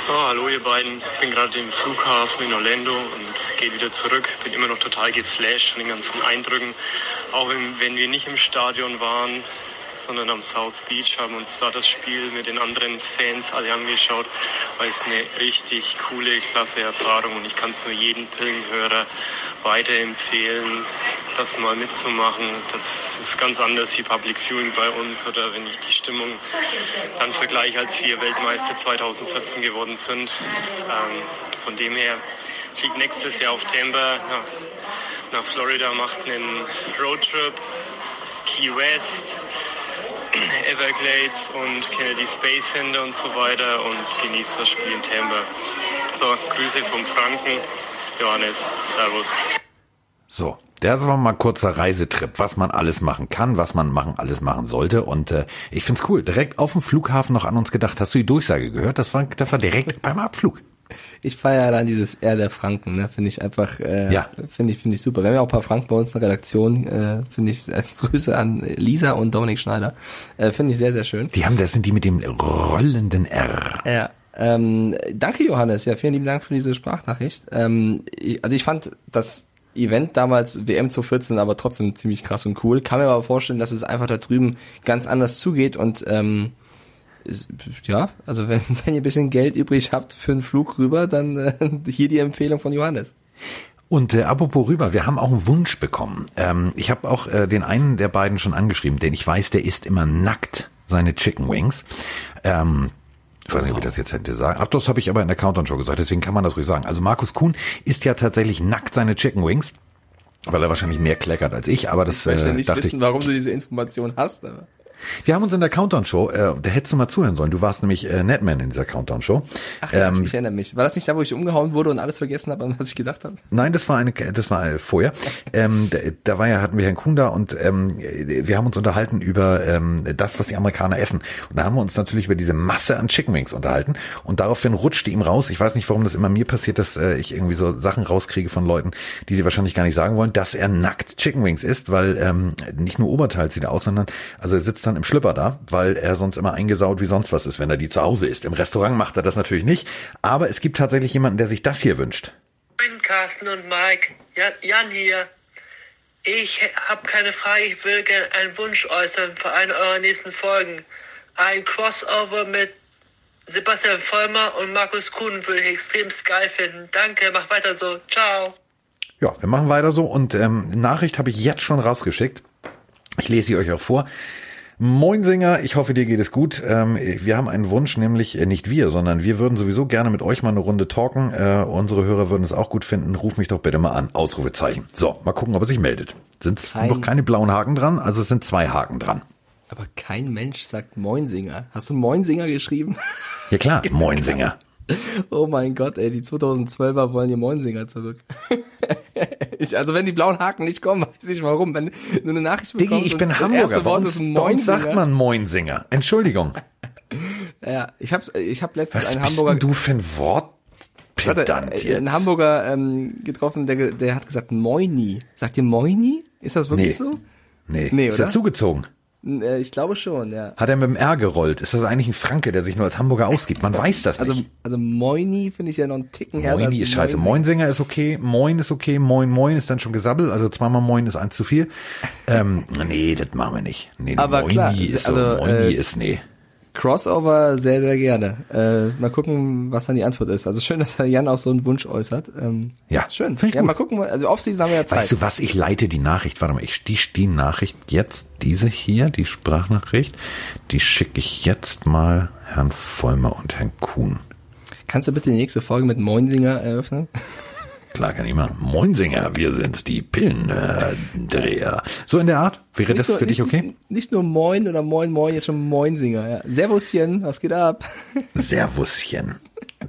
Oh, hallo ihr beiden, ich bin gerade im Flughafen in Orlando und gehe wieder zurück. Bin immer noch total geflasht von den ganzen Eindrücken. Auch wenn, wenn wir nicht im Stadion waren, sondern am South Beach, haben uns da das Spiel mit den anderen Fans alle angeschaut. War es eine richtig coole, klasse Erfahrung und ich kann es nur jedem Pillenhörer weiterempfehlen, das mal mitzumachen. Das ist ganz anders wie Public Viewing bei uns oder wenn ich die Stimmung dann vergleiche, als wir Weltmeister 2014 geworden sind. Ähm, von dem her fliegt nächstes Jahr auf Tampa nach, nach Florida, macht einen Roadtrip, Key West, Everglades und Kennedy Space Center und so weiter und genießt das Spiel in Tampa. So, Grüße vom Franken, Johannes, Servus. So, das war mal ein kurzer Reisetrip, was man alles machen kann, was man machen, alles machen sollte. Und äh, ich find's cool. Direkt auf dem Flughafen noch an uns gedacht. Hast du die Durchsage gehört? Das war, das war direkt beim Abflug. Ich feiere dann dieses R der Franken, ne? Finde ich einfach, äh, Ja. finde ich, finde ich super. Wir haben ja auch ein paar Franken bei uns in der Redaktion, äh, finde ich, äh, Grüße an Lisa und Dominik Schneider. Äh, finde ich sehr, sehr schön. Die haben, das sind die mit dem rollenden R. Ja. Ähm, danke Johannes, ja, vielen lieben Dank für diese Sprachnachricht. Ähm, ich, also ich fand das Event damals WM 2014 aber trotzdem ziemlich krass und cool. Kann mir aber vorstellen, dass es einfach da drüben ganz anders zugeht und ähm, ja, also wenn, wenn ihr ein bisschen Geld übrig habt für einen Flug rüber, dann äh, hier die Empfehlung von Johannes. Und äh, apropos rüber, wir haben auch einen Wunsch bekommen. Ähm, ich habe auch äh, den einen der beiden schon angeschrieben, denn ich weiß, der isst immer nackt seine Chicken Wings. Ähm, ich weiß nicht, ob ich das jetzt hätte sagen. Ach, das habe ich aber in der Countdown-Show gesagt, deswegen kann man das ruhig sagen. Also Markus Kuhn isst ja tatsächlich nackt seine Chicken Wings, weil er wahrscheinlich mehr kleckert als ich, aber das Ich möchte äh, nicht wissen, ich. warum du diese Information hast, aber. Wir haben uns in der Countdown-Show, äh, da hättest du mal zuhören sollen, du warst nämlich äh, Netman in dieser Countdown-Show. Ach ja, Ähm, ich erinnere mich. War das nicht da, wo ich umgehauen wurde und alles vergessen habe, an was ich gedacht habe? Nein, das war eine, das war äh, vorher. Ähm, da, da war ja, hatten wir Herrn Kuhn da und ähm, wir haben uns unterhalten über ähm, das, was die Amerikaner essen. Und da haben wir uns natürlich über diese Masse an Chicken Wings unterhalten. Und daraufhin rutschte ihm raus, ich weiß nicht, warum das immer mir passiert, dass äh, ich irgendwie so Sachen rauskriege von Leuten, die sie wahrscheinlich gar nicht sagen wollen, dass er nackt Chicken Wings isst, weil ähm, nicht nur Oberteil sieht er aus, sondern also er sitzt dann im Schlüpper da, weil er sonst immer eingesaut wie sonst was ist, wenn er die zu Hause isst. Im Restaurant macht er das natürlich nicht. Aber es gibt tatsächlich jemanden, der sich das hier wünscht. Moin Carsten und Mike, Jan, Jan hier. Ich habe keine Frage, ich will gerne einen Wunsch äußern für eine eurer nächsten Folgen. Ein Crossover mit Sebastian Vollmer und Markus Kuhn würde ich extrem geil finden. Danke, mach weiter so. Ciao. Ja, wir machen weiter so und ähm, Nachricht habe ich jetzt schon rausgeschickt. Ich lese sie euch auch vor. Moin Singer, ich hoffe dir geht es gut. Ähm, wir haben einen Wunsch, nämlich äh, nicht wir, sondern wir würden sowieso gerne mit euch mal eine Runde talken. Äh, unsere Hörer würden es auch gut finden. Ruf mich doch bitte mal an. Ausrufezeichen. So, mal gucken, ob er sich meldet. Sind Kein- noch keine blauen Haken dran, also es sind zwei Haken dran. Aber kein Mensch sagt Moinsinger. Hast du Moinsinger geschrieben? Ja klar, Moin Singer. Oh mein Gott, ey, die 2012er wollen die Moinsinger zurück. ich, also wenn die blauen Haken nicht kommen, weiß ich warum. Wenn du eine Nachricht Diggi, bekommst ich und bin Hamburger. bei uns sagt Moinsinger. man Moin Singer. Entschuldigung. Ja, ich hab's, ich hab letztens Was einen bist Hamburger denn du für ein Wort? Pedant äh, jetzt. einen Hamburger ähm, getroffen, der, der hat gesagt Moini. Sagt ihr Moini? Ist das wirklich Nee. so? Nee, Nee, ist oder? ja zugezogen. Äh, Ich glaube schon, ja. Hat er mit dem R gerollt? Ist das eigentlich ein Franke, der sich nur als Hamburger ausgibt? Man weiß das Also, nicht. also Moini finde ich ja noch einen Ticken härter. Moini ist scheiße. Moinsinger. Moinsinger ist okay. Moin ist okay. Moin, moin ist dann schon gesabbelt. Also zweimal Moin ist eins zu viel. Ähm, nee, das machen wir nicht. Nee, Aber Moini klar, ist so, also, Moini äh, ist nee. Crossover sehr, sehr gerne. Äh, mal gucken, was dann die Antwort ist. Also schön, dass Herr Jan auch so einen Wunsch äußert. Ähm, Ja, schön. ich ja, gut. mal gucken. Also Offseason haben wir ja Zeit. Weißt du was? Ich leite die Nachricht. Warte mal, ich die, die Nachricht jetzt, diese hier, die Sprachnachricht, die schicke ich jetzt mal Herrn Vollmer und Herrn Kuhn. Kannst du bitte die nächste Folge mit Moinsinger eröffnen? Klar kann ich machen. Moinsinger, wir sind die Pillendreher. So in der Art? Wäre das nur, für dich nicht, okay? Nicht, nicht nur Moin oder Moin Moin, jetzt schon Moinsinger. Ja. Servuschen, was geht ab? Servuschen.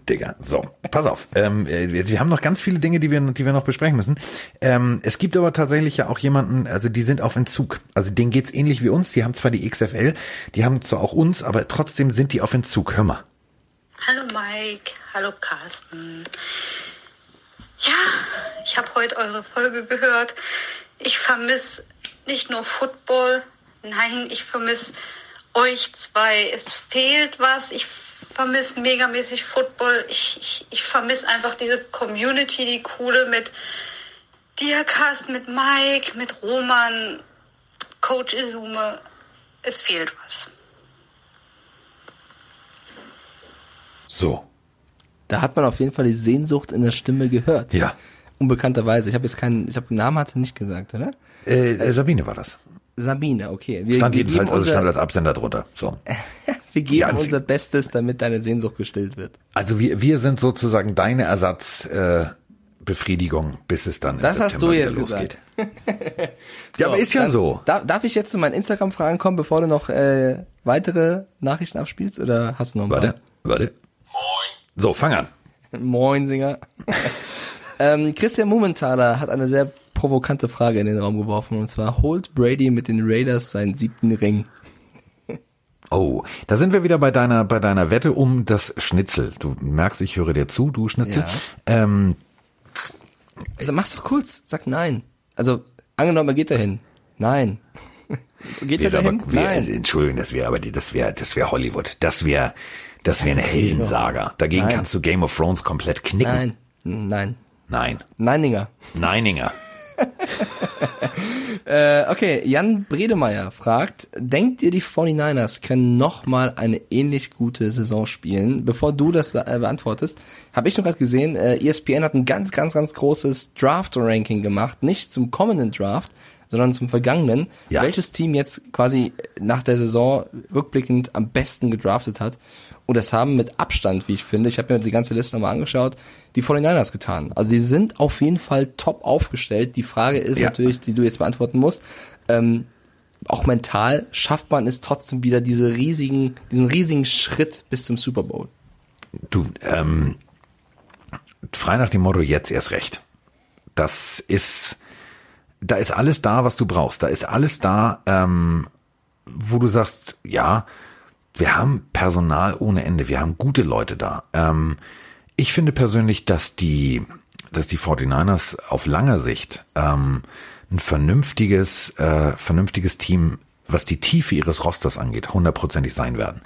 Digga. So, pass auf. Ähm, äh, wir haben noch ganz viele Dinge, die wir, die wir noch besprechen müssen. Ähm, es gibt aber tatsächlich ja auch jemanden, also die sind auf Entzug. Also denen geht's ähnlich wie uns. Die haben zwar die XFL, die haben zwar auch uns, aber trotzdem sind die auf Entzug. Hör mal. Hallo Mike, hallo Carsten. Ja, ich habe heute eure Folge gehört. Ich vermisse nicht nur Football, nein, ich vermisse euch zwei. Es fehlt was. Ich vermisse megamäßig Football. Ich, ich, ich vermisse einfach diese Community, die coole mit dir, mit Mike, mit Roman, Coach Izume. Es fehlt was. So. Da hat man auf jeden Fall die Sehnsucht in der Stimme gehört. Ja. Unbekannterweise. Ich habe jetzt keinen, ich habe den Namen hatte nicht gesagt, oder? Äh, äh, Sabine war das. Sabine, okay. Wir, Stand jedenfalls, also stand als Absender drunter. So. wir geben Ja, unser Bestes, damit deine Sehnsucht gestillt wird. Also wir, wir sind sozusagen deine Ersatzbefriedigung, äh, Befriedigung, bis es dann Das hast du jetzt wieder gesagt. ja, aber ist ja so. Darf, darf ich jetzt zu meinen Instagram-Fragen kommen, bevor du noch äh, weitere Nachrichten abspielst? Oder hast du noch ein Warte, paar? warte. Moin. So, fang an. Moin, Singer. ähm, Christian Mumenthaler hat eine sehr provokante Frage in den Raum geworfen. Und zwar, holt Brady mit den Raiders seinen siebten Ring? Oh, da sind wir wieder bei deiner, bei deiner Wette um das Schnitzel. Du merkst, ich höre dir zu, du Schnitzel. Ja. Ähm, Also mach's doch kurz. Sag nein. Also, angenommen, er geht dahin. Nein. geht er dahin? aber, wär, nein. Entschuldigung, das wäre aber die, das wäre, das wäre Hollywood. Das wäre, das wäre eine Heldensaga. Dagegen Nein. kannst du Game of Thrones komplett knicken. Nein. Nein. Nein. Neininger. Neininger. Äh, okay, Jan Bredemeier fragt, denkt ihr, die 49ers können nochmal eine ähnlich gute Saison spielen? Bevor du das äh, beantwortest, habe ich noch gerade gesehen, äh, ESPN hat ein ganz, ganz, ganz großes Draft-Ranking gemacht, nicht zum kommenden Draft, sondern zum vergangenen, Ja. welches Team jetzt quasi nach der Saison rückblickend am besten gedraftet hat. Und das haben mit Abstand, wie ich finde, ich habe mir die ganze Liste nochmal angeschaut, die 49ers getan. Also die sind auf jeden Fall top aufgestellt. Die Frage ist Ja. natürlich, die du jetzt beantworten musst, ähm, auch mental schafft man es trotzdem wieder diese riesigen, diesen riesigen Schritt bis zum Super Bowl. Du, ähm, frei nach dem Motto, jetzt erst recht. Das ist, da ist alles da, was du brauchst. Da ist alles da, ähm, wo du sagst, ja, wir haben Personal ohne Ende, wir haben gute Leute da. Ähm, ich finde persönlich, dass die, dass die 49ers auf langer Sicht ähm, ein vernünftiges, äh, vernünftiges Team, was die Tiefe ihres Rosters angeht, hundertprozentig sein werden.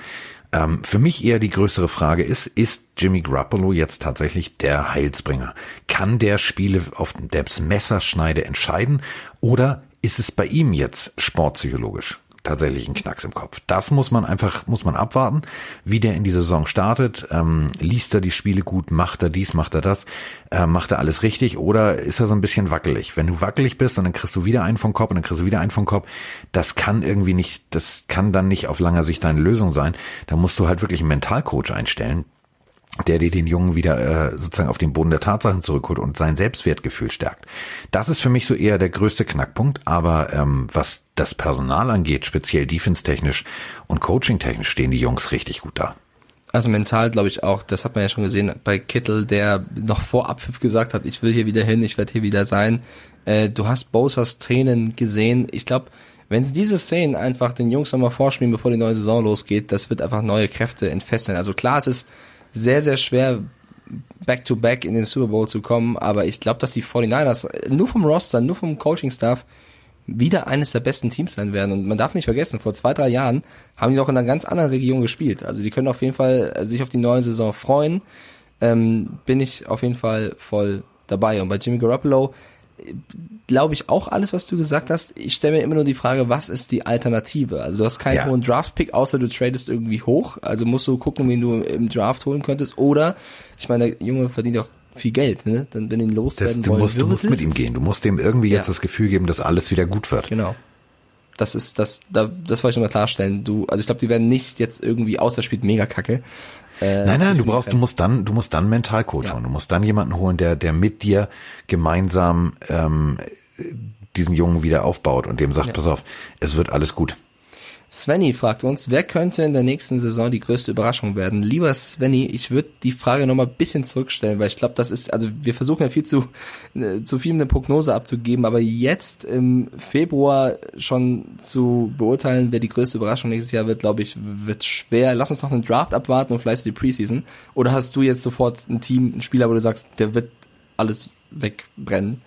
Ähm, für mich eher die größere Frage ist, ist Jimmy Garoppolo jetzt tatsächlich der Heilsbringer? Kann der Spiele auf der Messerschneide entscheiden oder ist es bei ihm jetzt sportpsychologisch? Tatsächlich ein Knacks im Kopf. Das muss man einfach, muss man abwarten, wie der in die Saison startet. Ähm, liest er die Spiele gut, macht er dies, macht er das, äh, macht er alles richtig oder ist er so ein bisschen wackelig? Wenn du wackelig bist und dann kriegst du wieder einen vom Kopf und dann kriegst du wieder einen vom Kopf, das kann irgendwie nicht, das kann dann nicht auf langer Sicht deine Lösung sein. Da musst du halt wirklich einen Mentalcoach einstellen, der dir den Jungen wieder äh, sozusagen auf den Boden der Tatsachen zurückholt und sein Selbstwertgefühl stärkt. Das ist für mich so eher der größte Knackpunkt, aber ähm, was das Personal angeht, speziell defense-technisch und coaching-technisch, stehen die Jungs richtig gut da. Also mental glaube ich auch, das hat man ja schon gesehen bei Kittel, der noch vor Abpfiff gesagt hat, ich will hier wieder hin, ich werde hier wieder sein. Äh, du hast Bosas Tränen gesehen. Ich glaube, wenn sie diese Szenen einfach den Jungs nochmal vorspielen, bevor die neue Saison losgeht, das wird einfach neue Kräfte entfesseln. Also klar, es ist sehr, sehr schwer, back-to-back in den Super Bowl zu kommen, aber ich glaube, dass die 49ers nur vom Roster, nur vom Coaching-Staff wieder eines der besten Teams sein werden. Und man darf nicht vergessen, vor zwei, drei Jahren haben die noch in einer ganz anderen Region gespielt. Also die können auf jeden Fall äh, sich auf die neue Saison freuen. Ähm, bin ich auf jeden Fall voll dabei. Und bei Jimmy Garoppolo äh, glaube ich auch alles, was du gesagt hast. Ich stelle mir immer nur die Frage, was ist die Alternative? Also du hast keinen Ja. hohen Draft-Pick, außer du tradest irgendwie hoch. Also musst du gucken, wen du im Draft holen könntest. Oder, ich meine, der Junge verdient auch viel Geld, ne? Dann, wenn ihn Das, loswerden du, wollen musst, du musst mit ihm gehen. Du musst dem irgendwie jetzt Ja. das Gefühl geben, dass alles wieder gut wird. Genau. Das ist das, da, das wollte ich nochmal klarstellen. Du, also ich glaube, die werden nicht jetzt irgendwie, außer spielt mega kacke. Äh, Nein, nein, du brauchst, du musst dann, du musst dann Mentalcoach Ja. holen. Du musst dann jemanden holen, der, der mit dir gemeinsam ähm, diesen Jungen wieder aufbaut und dem sagt, pass auf, es wird alles gut. Svenny fragt uns, wer könnte in der nächsten Saison die größte Überraschung werden? Lieber Svenny, ich würde die Frage nochmal ein bisschen zurückstellen, weil ich glaube, das ist, also wir versuchen ja viel zu, äh, zu viel eine Prognose abzugeben, aber jetzt im Februar schon zu beurteilen, wer die größte Überraschung nächstes Jahr wird, glaube ich, wird schwer. Lass uns noch einen Draft abwarten und vielleicht die Preseason. Oder hast du jetzt sofort ein Team, einen Spieler, wo du sagst, der wird alles wegbrennen?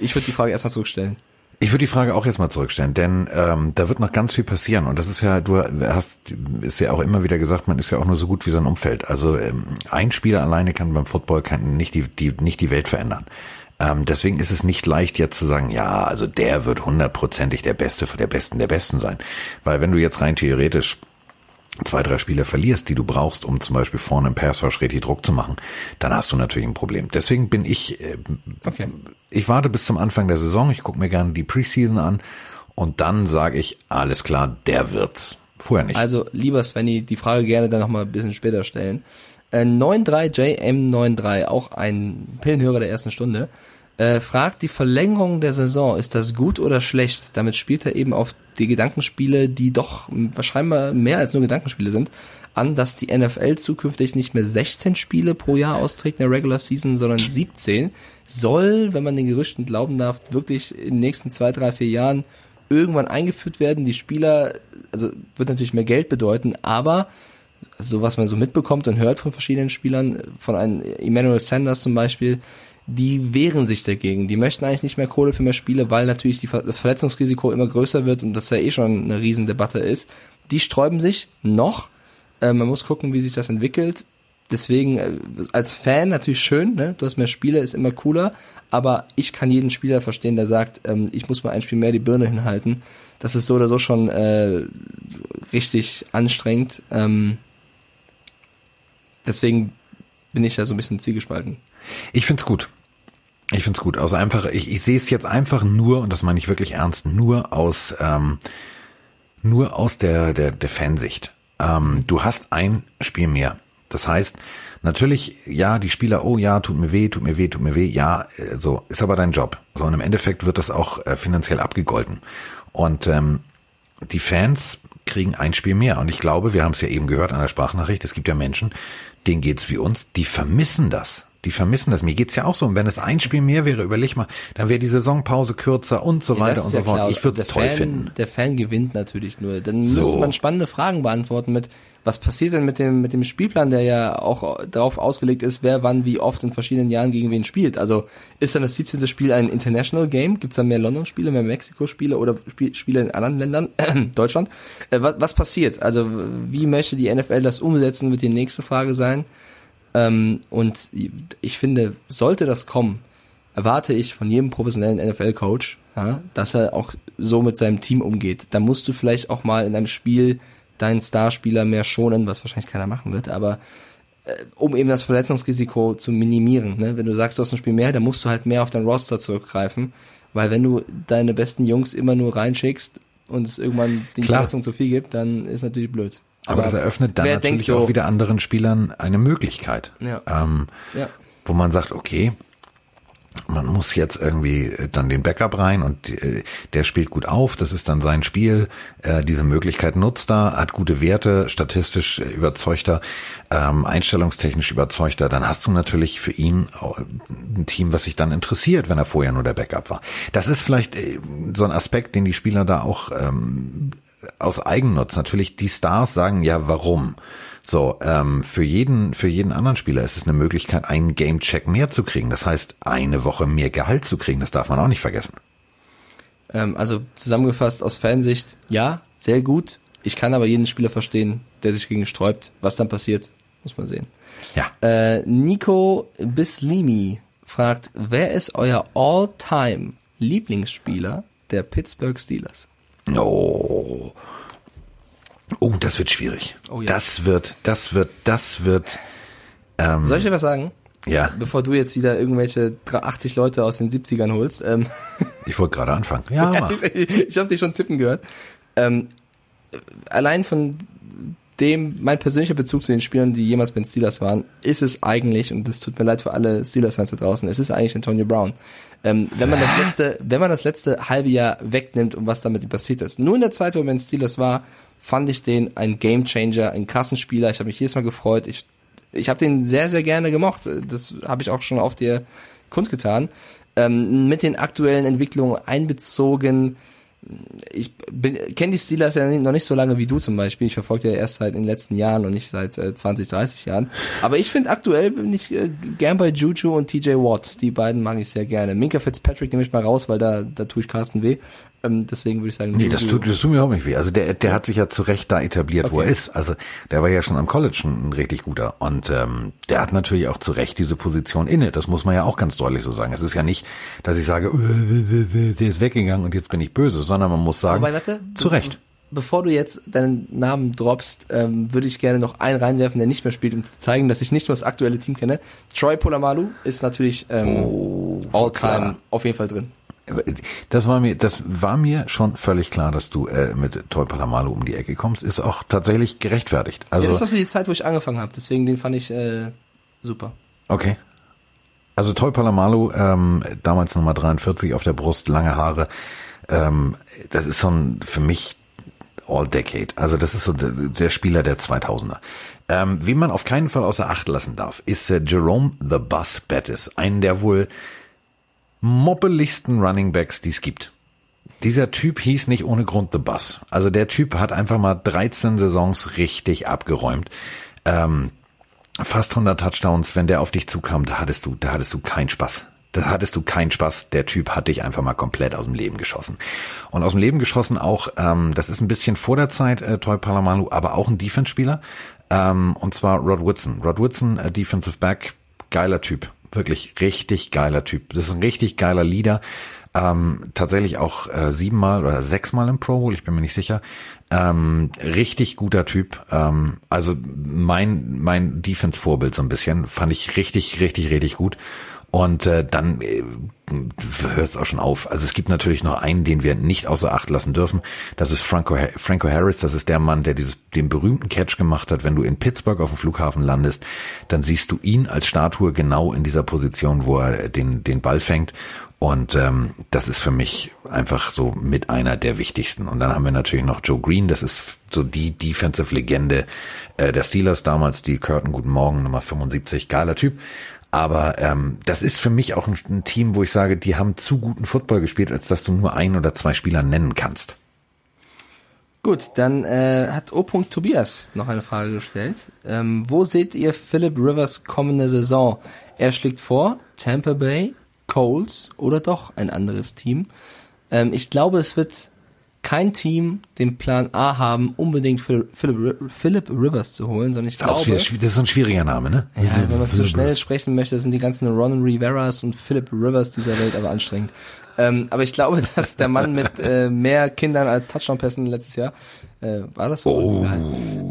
Ich würde die Frage erstmal zurückstellen. Ich würde die Frage auch erstmal zurückstellen, denn ähm, da wird noch ganz viel passieren und das ist ja, du hast, ist ja auch immer wieder gesagt, man ist ja auch nur so gut wie sein Umfeld. Also ähm, ein Spieler alleine kann beim Football kann nicht die, die nicht die Welt verändern. Ähm, deswegen ist es nicht leicht jetzt zu sagen, ja, also der wird hundertprozentig der Beste der Besten der Besten sein, weil wenn du jetzt rein theoretisch zwei, drei Spiele verlierst, die du brauchst, um zum Beispiel vorne im Pass Rush richtig Druck zu machen, dann hast du natürlich ein Problem. Deswegen bin ich, äh, Okay. ich warte bis zum Anfang der Saison, ich gucke mir gerne die Preseason an und dann sage ich, alles klar, der wird's. Vorher nicht. Also, lieber Svenny, die Frage gerne dann nochmal ein bisschen später stellen. Äh, 93JM93, auch ein Pillenhörer der ersten Stunde, äh, fragt, die Verlängerung der Saison, ist das gut oder schlecht? Damit spielt er eben auf die Gedankenspiele, die doch wahrscheinlich mehr als nur Gedankenspiele sind, an, dass die NFL zukünftig nicht mehr 16 Spiele pro Jahr austrägt in der Regular Season, sondern 17. Soll, wenn man den Gerüchten glauben darf, wirklich in den nächsten zwei, drei, vier Jahren irgendwann eingeführt werden. Die Spieler, also wird natürlich mehr Geld bedeuten, aber so was man so mitbekommt und hört von verschiedenen Spielern, von einem Emmanuel Sanders zum Beispiel, die wehren sich dagegen. Die möchten eigentlich nicht mehr Kohle für mehr Spiele, weil natürlich die, das Verletzungsrisiko immer größer wird und das ja eh schon eine Riesendebatte ist. Die sträuben sich noch. Äh, man muss gucken, wie sich das entwickelt. Deswegen äh, als Fan natürlich schön, ne? du hast mehr Spiele, ist immer cooler, aber ich kann jeden Spieler verstehen, der sagt, ähm, ich muss mal ein Spiel mehr die Birne hinhalten. Das ist so oder so schon äh, richtig anstrengend. Ähm, deswegen bin ich da so ein bisschen zielgespalten. Ich find's gut. Ich find's gut. Also einfach, ich, ich sehe es jetzt einfach nur, und das meine ich wirklich ernst, nur aus, ähm, nur aus der, der, der Fansicht. Ähm, du hast ein Spiel mehr. Das heißt, natürlich, ja, die Spieler, oh ja, tut mir weh, tut mir weh, tut mir weh, ja, äh, so, ist aber dein Job. So, und im Endeffekt wird das auch äh, finanziell abgegolten. Und ähm, die Fans kriegen ein Spiel mehr. Und ich glaube, wir haben es ja eben gehört an der Sprachnachricht, es gibt ja Menschen, denen geht's wie uns, die vermissen das. Die vermissen das. Mir geht's ja auch so. Und wenn es ein Spiel mehr wäre, überleg mal, dann wäre die Saisonpause kürzer und so weiter Das und so ja fort. klar. Ich würde es toll Fan- finden. Der Fan gewinnt natürlich nur. Dann So. müsste man spannende Fragen beantworten mit, was passiert denn mit dem, mit dem Spielplan, der ja auch darauf ausgelegt ist, wer wann wie oft in verschiedenen Jahren gegen wen spielt. Also ist dann das 17. Spiel ein International Game? Gibt es dann mehr London-Spiele, mehr Mexiko-Spiele oder Spiel, Spiele in anderen Ländern? Deutschland? Äh, was, was passiert? Also wie möchte die NFL das umsetzen, wird die nächste Frage sein. Ähm, und ich finde, sollte das kommen, erwarte ich von jedem professionellen NFL-Coach, ja, dass er auch so mit seinem Team umgeht. Da musst du vielleicht auch mal in einem Spiel deinen Starspieler mehr schonen, was wahrscheinlich keiner machen wird, aber äh, um eben das Verletzungsrisiko zu minimieren. Ne? Wenn du sagst, du hast ein Spiel mehr, dann musst du halt mehr auf dein Roster zurückgreifen, weil wenn du deine besten Jungs immer nur reinschickst und es irgendwann die. Verletzung zu viel gibt, dann ist natürlich blöd. Aber, das eröffnet dann natürlich so, auch wieder anderen Spielern eine Möglichkeit. Ja. Ähm, Ja. wo man sagt, okay, man muss jetzt irgendwie äh, dann den Backup rein und äh, der spielt gut auf, das ist dann sein Spiel, äh, diese Möglichkeit nutzt er, hat gute Werte, statistisch äh, überzeugter, ähm, einstellungstechnisch überzeugter, dann hast du natürlich für ihn ein Team, was sich dann interessiert, wenn er vorher nur der Backup war. Das ist vielleicht äh, so ein Aspekt, den die Spieler da auch ähm, aus Eigennutz natürlich die Stars sagen, ja, warum? So, ähm, für jeden, für jeden anderen Spieler ist es eine Möglichkeit, einen Gamecheck mehr zu kriegen. Das heißt, eine Woche mehr Gehalt zu kriegen. Das darf man auch nicht vergessen. Ähm, also zusammengefasst aus Fansicht, ja, sehr gut. Ich kann aber jeden Spieler verstehen, der sich gegen sträubt. Was dann passiert, muss man sehen. Ja. Äh, Nico Bislimi fragt, wer ist euer All-Time Lieblingsspieler der Pittsburgh Steelers? Oh. Oh, das wird schwierig. Oh ja. Das wird, das wird, das wird, Soll ich dir was sagen? ja, Bevor du jetzt wieder irgendwelche 80 Leute aus den 70ern holst. Ähm, ich wollte gerade anfangen. Ja, Ja, ich habe dich schon tippen gehört. Ähm, allein von dem, mein persönlicher Bezug zu den Spielern, die jemals bei den Steelers waren, ist es eigentlich, und es tut mir leid für alle Steelers-Fans da draußen, es ist eigentlich Antonio Brown. Ähm, wenn man das letzte, wenn man das letzte halbe Jahr wegnimmt und was damit passiert ist. Nur in der Zeit, wo man in Steelers war, fand ich den ein Gamechanger, einen krassen Spieler. Ich habe mich jedes Mal gefreut. Ich, ich habe den sehr, sehr gerne gemocht. Das habe ich auch schon auf dir kundgetan. Ähm, mit den aktuellen Entwicklungen einbezogen, ich kenne die Steelers ja noch nicht so lange wie du zum Beispiel. Ich verfolge ja erst seit in den letzten Jahren und nicht seit äh, 20, 30 Jahren. Aber ich finde aktuell bin ich äh, gern bei Juju und TJ Watt. Die beiden mag ich sehr gerne. Minka Fitzpatrick nehme ich mal raus, weil da, da tue ich Carsten weh. Ähm, deswegen würde ich sagen, Nee, das tut, das tut mir auch nicht weh. Also der, der hat sich ja zu Recht da etabliert, wo Okay. er ist. Also der war ja schon am College ein, ein richtig guter. Und ähm, der hat natürlich auch zu Recht diese Position inne. Das muss man ja auch ganz deutlich so sagen. Es ist ja nicht, dass ich sage, äh, der ist weggegangen und jetzt bin ich böse, sondern man muss sagen, Wobei, warte, zu Recht. Bevor du jetzt deinen Namen droppst, ähm, würde ich gerne noch einen reinwerfen, der nicht mehr spielt, um zu zeigen, dass ich nicht nur das aktuelle Team kenne. Troy Polamalu ist natürlich ähm, All-Time klar. auf jeden Fall drin. Das war mir, das war mir schon völlig klar, dass du äh, mit Toy Palamalu um die Ecke kommst. Ist auch tatsächlich gerechtfertigt. Also ja, das war so die Zeit, wo ich angefangen habe, deswegen den fand ich äh, super. Okay. Also Toy Palamalu, ähm, damals Nummer 43 auf der Brust, lange Haare. Ähm, das ist so ein, für mich All Decade. Also das ist so der, Spieler der 2000er. Ähm, wen man auf keinen Fall außer Acht lassen darf, ist äh, Jerome the Bus Bettis, einen der wohl moppeligsten Running Backs, die es gibt. Dieser Typ hieß nicht ohne Grund The Bus. Also der Typ hat einfach mal 13 Saisons richtig abgeräumt. Ähm, fast 100 Touchdowns, wenn der auf dich zukam, da hattest du, da hattest du keinen Spaß. Da hattest du keinen Spaß. Der Typ hat dich einfach mal komplett aus dem Leben geschossen. Und aus dem Leben geschossen auch, ähm, das ist ein bisschen vor der Zeit, äh, Toy Palamalu, aber auch ein Defense-Spieler. Ähm, und zwar Rod Woodson. Rod Woodson, äh, Defensive Back, geiler Typ. Wirklich richtig geiler Typ. Das ist ein richtig geiler Leader. Ähm, tatsächlich auch äh, siebenmal oder sechsmal im Pro Bowl, ich bin mir nicht sicher. Ähm, richtig guter Typ. Ähm, also mein mein Defense-Vorbild so ein bisschen fand ich richtig richtig richtig gut. Und äh, dann äh, hörst auch schon auf. Also es gibt natürlich noch einen, den wir nicht außer Acht lassen dürfen. Das ist Franco, Franco Harris. Das ist der Mann, der dieses, den berühmten Catch gemacht hat. Wenn du in Pittsburgh auf dem Flughafen landest, dann siehst du ihn als Statue genau in dieser Position, wo er den, den Ball fängt. Und ähm, das ist für mich einfach so mit einer der wichtigsten. Und dann haben wir natürlich noch Joe Green, das ist so die Defensive-Legende äh, der Steelers damals, die Curtin Guten Morgen, Nummer 75, geiler Typ. Aber ähm, das ist für mich auch ein, ein Team, wo ich sage, die haben zu guten Football gespielt, als dass du nur ein oder zwei Spieler nennen kannst. Gut, dann äh, hat O. Tobias noch eine Frage gestellt. Ähm, wo seht ihr Philip Rivers kommende Saison? Er schlägt vor, Tampa Bay, Colts oder doch ein anderes Team. Ähm, ich glaube, es wird kein Team den Plan A haben, unbedingt Phil- Philip, Philip Rivers zu holen, sondern ich auch glaube, das ist so ein schwieriger Name, ne? ja, wenn man zu schnell sprechen möchte, sind die ganzen Ron Riveras und Philip Rivers dieser Welt aber anstrengend. Ähm, aber ich glaube, dass der Mann mit äh, mehr Kindern als Touchdown-Pässen letztes Jahr, äh, war das so? Oh.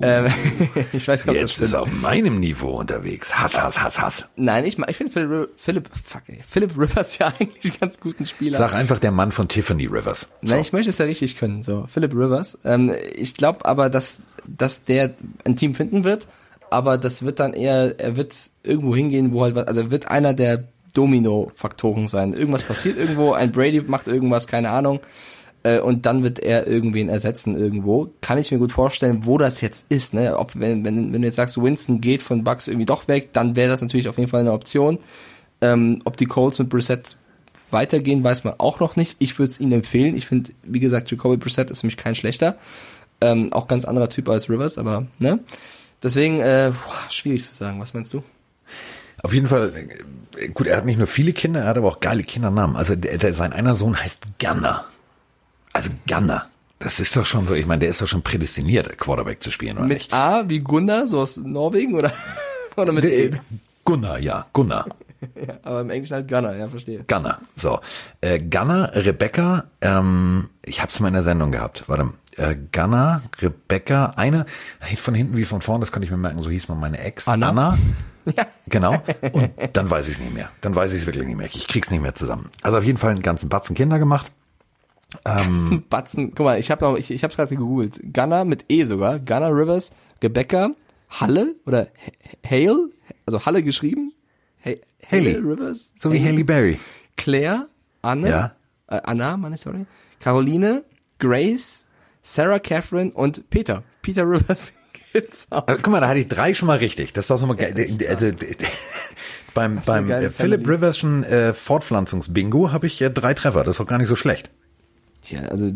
Ähm, ich weiß gar nicht, ob das Jetzt ist er auf meinem Niveau unterwegs. Hass, Hass, Hass, Hass. Nein, ich, ich finde Philip, Philip, fuck, ey, Philip Rivers ja eigentlich ganz guten Spieler. Sag einfach der Mann von Tiffany Rivers. Nein, ich möchte es ja richtig können. So, Philip Rivers. Ähm, ich glaube aber, dass, dass der ein Team finden wird, aber das wird dann eher, er wird irgendwo hingehen, wo halt, was- also er wird einer der Domino-Faktoren sein. Irgendwas passiert irgendwo, ein Brady macht irgendwas, keine Ahnung, äh, und dann wird er irgendwen ersetzen irgendwo. Kann ich mir gut vorstellen, wo das jetzt ist. Ne? Ob wenn, wenn, wenn du jetzt sagst, Winston geht von Bucks irgendwie doch weg, dann wäre das natürlich auf jeden Fall eine Option. Ähm, ob die Colts mit Brissett weitergehen, weiß man auch noch nicht. Ich würde es ihnen empfehlen. Ich finde, wie gesagt, Jacoby Brissett ist für mich kein schlechter. Ähm, auch ganz anderer Typ als Rivers, aber ne? Deswegen, äh, schwierig zu sagen. Was meinst du? Auf jeden Fall, äh, gut, er hat nicht nur viele Kinder, er hat aber auch geile Kindernamen. Also der, der, sein einer Sohn heißt Gunner. Also Gunner. Das ist doch schon so, ich meine, der ist doch schon prädestiniert, Quarterback zu spielen, oder Mit nicht? A wie Gunnar, so aus Norwegen oder, oder mit E? Der- Gunnar, ja, Gunnar. Ja, aber im Englischen halt Gunnar, ja, verstehe. Gunner. So. Äh, Gunner, Rebecca, ähm, ich hab's mal in der Sendung gehabt. Warte. Äh, Gunner, Rebecca, eine, von hinten wie von vorn, das kann ich mir merken, so hieß man meine Ex. Anna? Anna. Ja. Genau. Und dann weiß ich es nicht mehr. Dann weiß ich es wirklich nicht mehr. Ich krieg's nicht mehr zusammen. Also auf jeden Fall einen ganzen Batzen Kinder gemacht. Ein Batzen. Guck mal, ich habe ich, ich hab's gerade gegoogelt. Gunnar mit E sogar. Gunnar Rivers, Rebecca, Halle oder Hale, also Halle geschrieben. Ha Haley. Hale Rivers. So wie Haley Berry. Claire, Anne, Ja. äh, Anna, meine sorry, Caroline, Grace, Sarah Catherine und Peter. Peter Rivers gibt's auch. Also, guck mal, da hatte ich drei schon mal richtig. Das ist doch so mal geil. Also, beim beim äh, Philip. Riverschen äh, Fortpflanzungsbingo habe ich äh, drei Treffer. Das ist doch gar nicht so schlecht. Tja, also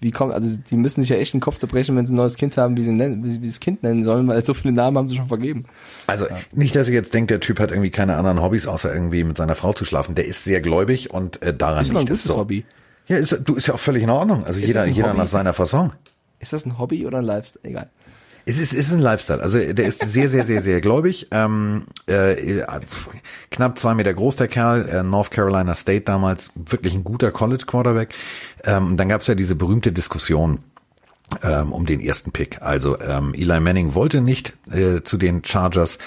wie kommen, also die müssen sich ja echt den Kopf zerbrechen, wenn sie ein neues Kind haben, wie sie, nennen, wie sie das Kind nennen sollen, weil so viele Namen haben sie schon vergeben. Also nicht, dass ihr jetzt denkt, der Typ hat irgendwie keine anderen Hobbys, außer irgendwie mit seiner Frau zu schlafen. Der ist sehr gläubig und äh, daran ist ein liegt es gutes so. Hobby. Ja, ist, du ist ja auch völlig in Ordnung. Also jeder, ein jeder Hobby? nach seiner Fasson. Ist das ein Hobby oder ein Lifestyle? Egal. Es ist, es ist ein Lifestyle. Also der ist sehr, sehr, sehr, sehr gläubig. Ähm, äh, knapp zwei Meter groß der Kerl. Äh, North Carolina State damals wirklich ein guter College Quarterback. Ähm, dann gab es ja diese berühmte Diskussion ähm, um den ersten Pick. Also ähm, Eli Manning wollte nicht äh, zu den Chargers.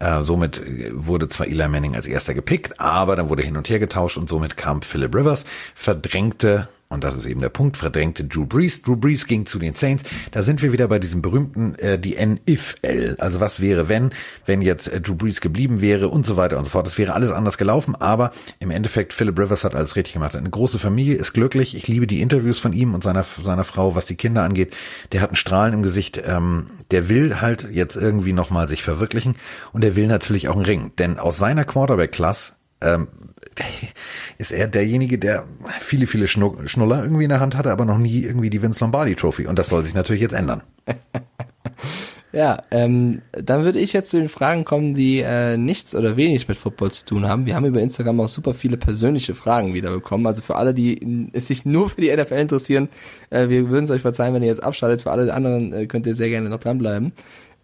Äh, somit äh, wurde zwar Eli Manning als erster gepickt, aber dann wurde hin und her getauscht und somit kam Philip Rivers, verdrängte und das ist eben der Punkt, verdrängte Drew Brees. Drew Brees ging zu den Saints. Da sind wir wieder bei diesem berühmten, äh, die N-If-L. Also was wäre, wenn, wenn jetzt äh, Drew Brees geblieben wäre und so weiter und so fort. Es wäre alles anders gelaufen, aber im Endeffekt, Philip Rivers hat alles richtig gemacht. Eine große Familie, ist glücklich. Ich liebe die Interviews von ihm und seiner, seiner Frau, was die Kinder angeht. Der hat einen Strahlen im Gesicht. Ähm, der will halt jetzt irgendwie nochmal sich verwirklichen und der will natürlich auch einen Ring. Denn aus seiner Quarterback-Class ähm, ist er derjenige, der viele, viele Schnu- Schnuller irgendwie in der Hand hatte, aber noch nie irgendwie die Vince Lombardi Trophy. Und das soll sich natürlich jetzt ändern. Ja, ähm, dann würde ich jetzt zu den Fragen kommen, die äh, nichts oder wenig mit Football zu tun haben. Wir haben über Instagram auch super viele persönliche Fragen wieder bekommen. Also für alle, die sich nur für die NFL interessieren, äh, wir würden es euch verzeihen, wenn ihr jetzt abschaltet. Für alle anderen äh, könnt ihr sehr gerne noch dranbleiben.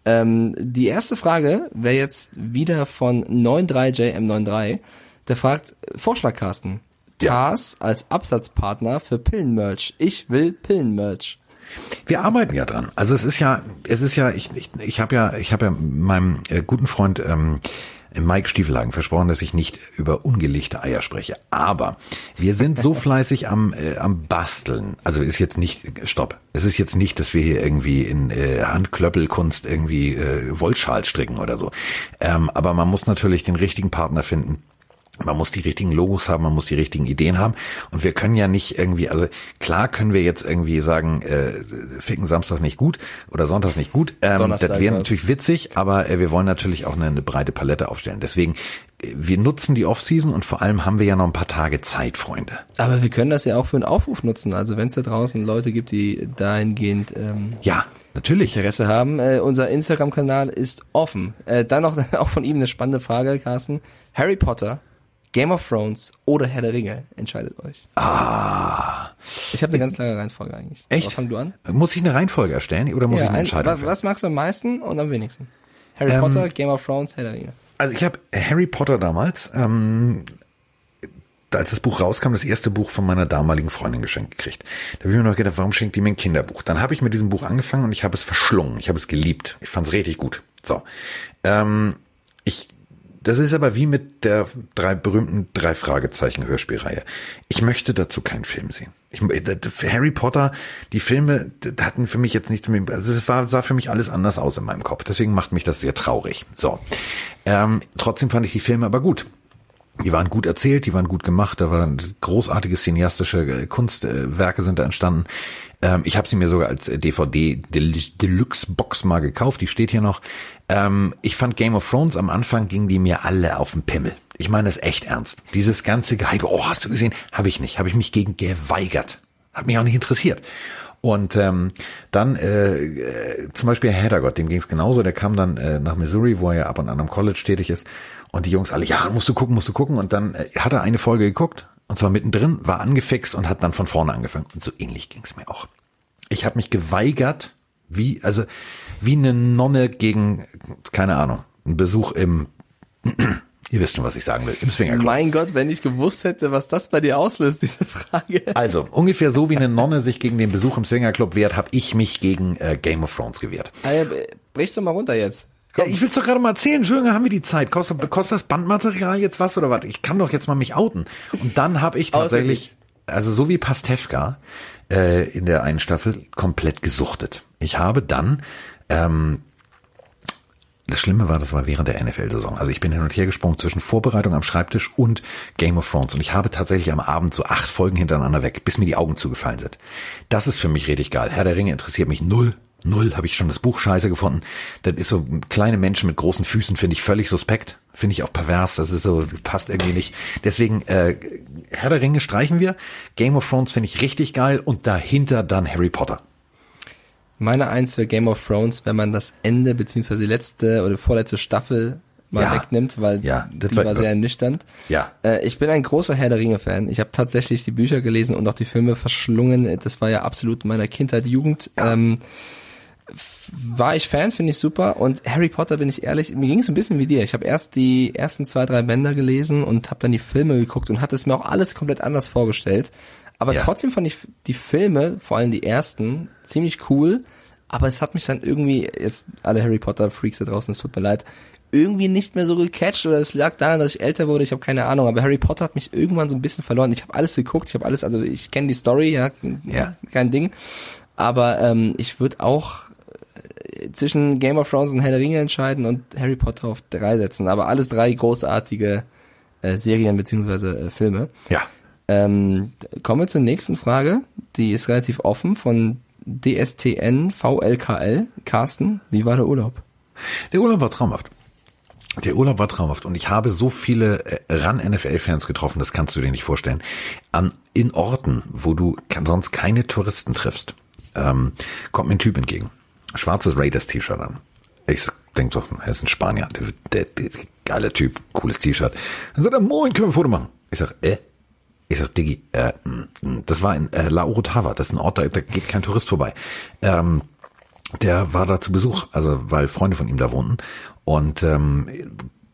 Ähm, die erste Frage wäre jetzt wieder von 93JM93. Der fragt, Vorschlag, Carsten. Ja. TARS als Absatzpartner für Pillenmerch. Ich will Pillenmerch. Wir arbeiten ja dran. Also es ist ja, es ist ja, ich, ich, ich habe ja, ich habe ja meinem äh, guten Freund ähm, Mike Stiefelhagen versprochen, dass ich nicht über ungelegte Eier spreche. Aber wir sind so fleißig am, äh, am Basteln. Also ist jetzt nicht, stopp. Es ist jetzt nicht, dass wir hier irgendwie in äh, Handklöppelkunst irgendwie äh, Wollschal stricken oder so. Ähm, aber man muss natürlich den richtigen Partner finden. Man muss die richtigen Logos haben, man muss die richtigen Ideen haben. Und wir können ja nicht irgendwie, also klar können wir jetzt irgendwie sagen, äh, ficken Samstags nicht gut oder Sonntags nicht gut. Ähm, Donnerstag das wäre natürlich witzig, aber äh, wir wollen natürlich auch eine, eine breite Palette aufstellen. Deswegen, äh, wir nutzen die Offseason und vor allem haben wir ja noch ein paar Tage Zeit, Freunde. Aber wir können das ja auch für einen Aufruf nutzen. Also wenn es da draußen Leute gibt, die dahingehend ähm, Ja, natürlich. Interesse haben, äh, unser Instagram-Kanal ist offen. Äh, dann noch auch von ihm eine spannende Frage, Carsten. Harry Potter, Game of Thrones oder Herr der Ringe? Entscheidet euch. Ah, Ich habe eine ganz lange Reihenfolge eigentlich. echt? Aber fang du an. Muss ich eine Reihenfolge erstellen oder muss ich Ja, eine ein, Entscheidung fällen? was magst du am meisten und am wenigsten? Harry Ähm, Potter, Game of Thrones, Herr der Ringe. Also ich habe Harry Potter damals, ähm, als das Buch rauskam, das erste Buch von meiner damaligen Freundin geschenkt gekriegt. Da habe ich mir noch gedacht, warum schenkt die mir ein Kinderbuch? Dann habe ich mit diesem Buch angefangen und ich habe es verschlungen. Ich habe es geliebt. Ich fand es richtig gut. So, ähm, ich das ist aber wie mit der drei berühmten drei Fragezeichen Hörspielreihe. Ich möchte dazu keinen Film sehen. Ich, für Harry Potter, die Filme hatten für mich jetzt nichts mehr, also es war, sah für mich alles anders aus in meinem Kopf. Deswegen macht mich das sehr traurig. So. Ähm, trotzdem fand ich die Filme aber gut. Die waren gut erzählt, die waren gut gemacht, da waren großartige cineastische äh, Kunstwerke sind da entstanden. Ähm, ich habe sie mir sogar als äh, DVD Del Deluxe Box mal gekauft, die steht hier noch. Ähm, ich fand Game of Thrones am Anfang gingen die mir alle auf den Pimmel. Ich meine das echt ernst. Dieses ganze Gehype, oh, hast du gesehen? Habe ich nicht, habe ich mich gegen geweigert. Hat mich auch nicht interessiert. Und ähm, dann äh, äh, zum Beispiel Herr Heddergott, dem ging es genauso. Der kam dann äh, nach Missouri, wo er ja ab und an am College tätig ist. Und die Jungs alle, ja, musst du gucken, musst du gucken. Und dann äh, hat er eine Folge geguckt und zwar mittendrin, war angefixt und hat dann von vorne angefangen. Und so ähnlich ging's mir auch. Ich habe mich geweigert, wie, also wie eine Nonne gegen, keine Ahnung, einen Besuch im, ihr wisst schon, was ich sagen will, im Swingerclub. Mein Gott, wenn ich gewusst hätte, was das bei dir auslöst, diese Frage. Also, ungefähr so wie eine Nonne sich gegen den Besuch im Swingerclub wehrt, habe ich mich gegen äh, Game of Thrones gewehrt. Alter, brichst du mal runter jetzt. Ja, ich will's doch gerade mal erzählen. Entschuldigung, haben wir die Zeit? Kostet, kostet das Bandmaterial jetzt was oder was? Ich kann doch jetzt mal mich outen. Und dann habe ich tatsächlich, also so wie Pastewka äh, in der einen Staffel, komplett gesuchtet. Ich habe dann, ähm, das Schlimme war, das war während der NFL-Saison. Also ich bin hin und her gesprungen zwischen Vorbereitung am Schreibtisch und Game of Thrones. Und ich habe tatsächlich am Abend so acht Folgen hintereinander weg, bis mir die Augen zugefallen sind. Das ist für mich richtig geil. Herr der Ringe interessiert mich null. Null habe ich schon das Buch scheiße gefunden. Das ist so kleine Menschen mit großen Füßen, finde ich völlig suspekt. Finde ich auch pervers. Das ist so, passt irgendwie nicht. Deswegen, äh, Herr der Ringe streichen wir. Game of Thrones finde ich richtig geil. Und dahinter dann Harry Potter. Meine Eins für Game of Thrones, wenn man das Ende beziehungsweise die letzte oder vorletzte Staffel mal Ja. wegnimmt, weil Ja, das die war- war, sehr ernüchternd. Ja. Äh, ich bin ein großer Herr der Ringe-Fan. Ich habe tatsächlich die Bücher gelesen und auch die Filme verschlungen. Das war ja absolut in meiner Kindheit, Jugend. Ähm, f- war ich Fan, finde ich super. Und Harry Potter, bin ich ehrlich, mir ging es ein bisschen wie dir. Ich habe erst die ersten zwei, drei Bänder gelesen und habe dann die Filme geguckt und hatte es mir auch alles komplett anders vorgestellt. Aber Ja. trotzdem fand ich die Filme, vor allem die ersten, ziemlich cool. Aber es hat mich dann irgendwie, jetzt alle Harry Potter Freaks da draußen, es tut mir leid, irgendwie nicht mehr so gecatcht oder es lag daran, dass ich älter wurde, ich habe keine Ahnung, aber Harry Potter hat mich irgendwann so ein bisschen verloren. Ich habe alles geguckt, ich habe alles, also ich kenne die Story, ja, Ja. kein Ding, aber ähm, ich würde auch zwischen Game of Thrones und Herr der Ringe entscheiden und Harry Potter auf drei setzen, aber alles drei großartige äh, Serien beziehungsweise äh, Filme. Ja. Ähm, kommen wir zur nächsten Frage. Die ist relativ offen von DSTN VLKL. Carsten, wie war der Urlaub? Der Urlaub war traumhaft. Der Urlaub war traumhaft und ich habe so viele äh, RAN-NFL-Fans getroffen, das kannst du dir nicht vorstellen. An, in Orten, wo du sonst keine Touristen triffst, ähm, kommt mir ein Typ entgegen. Schwarzes Raiders-T-Shirt an. Ich denk doch, er ist ein Spanier. Der, der, der, geiler Typ, cooles T-Shirt. Dann sagt er, moin, können wir ein Foto machen? Ich sag, äh? Ich sag, Diggi, äh, mm, das war in äh, La Orotava, das ist ein Ort, da, da geht kein Tourist vorbei. Ähm, der war da zu Besuch, also weil Freunde von ihm da wohnten. Und ähm,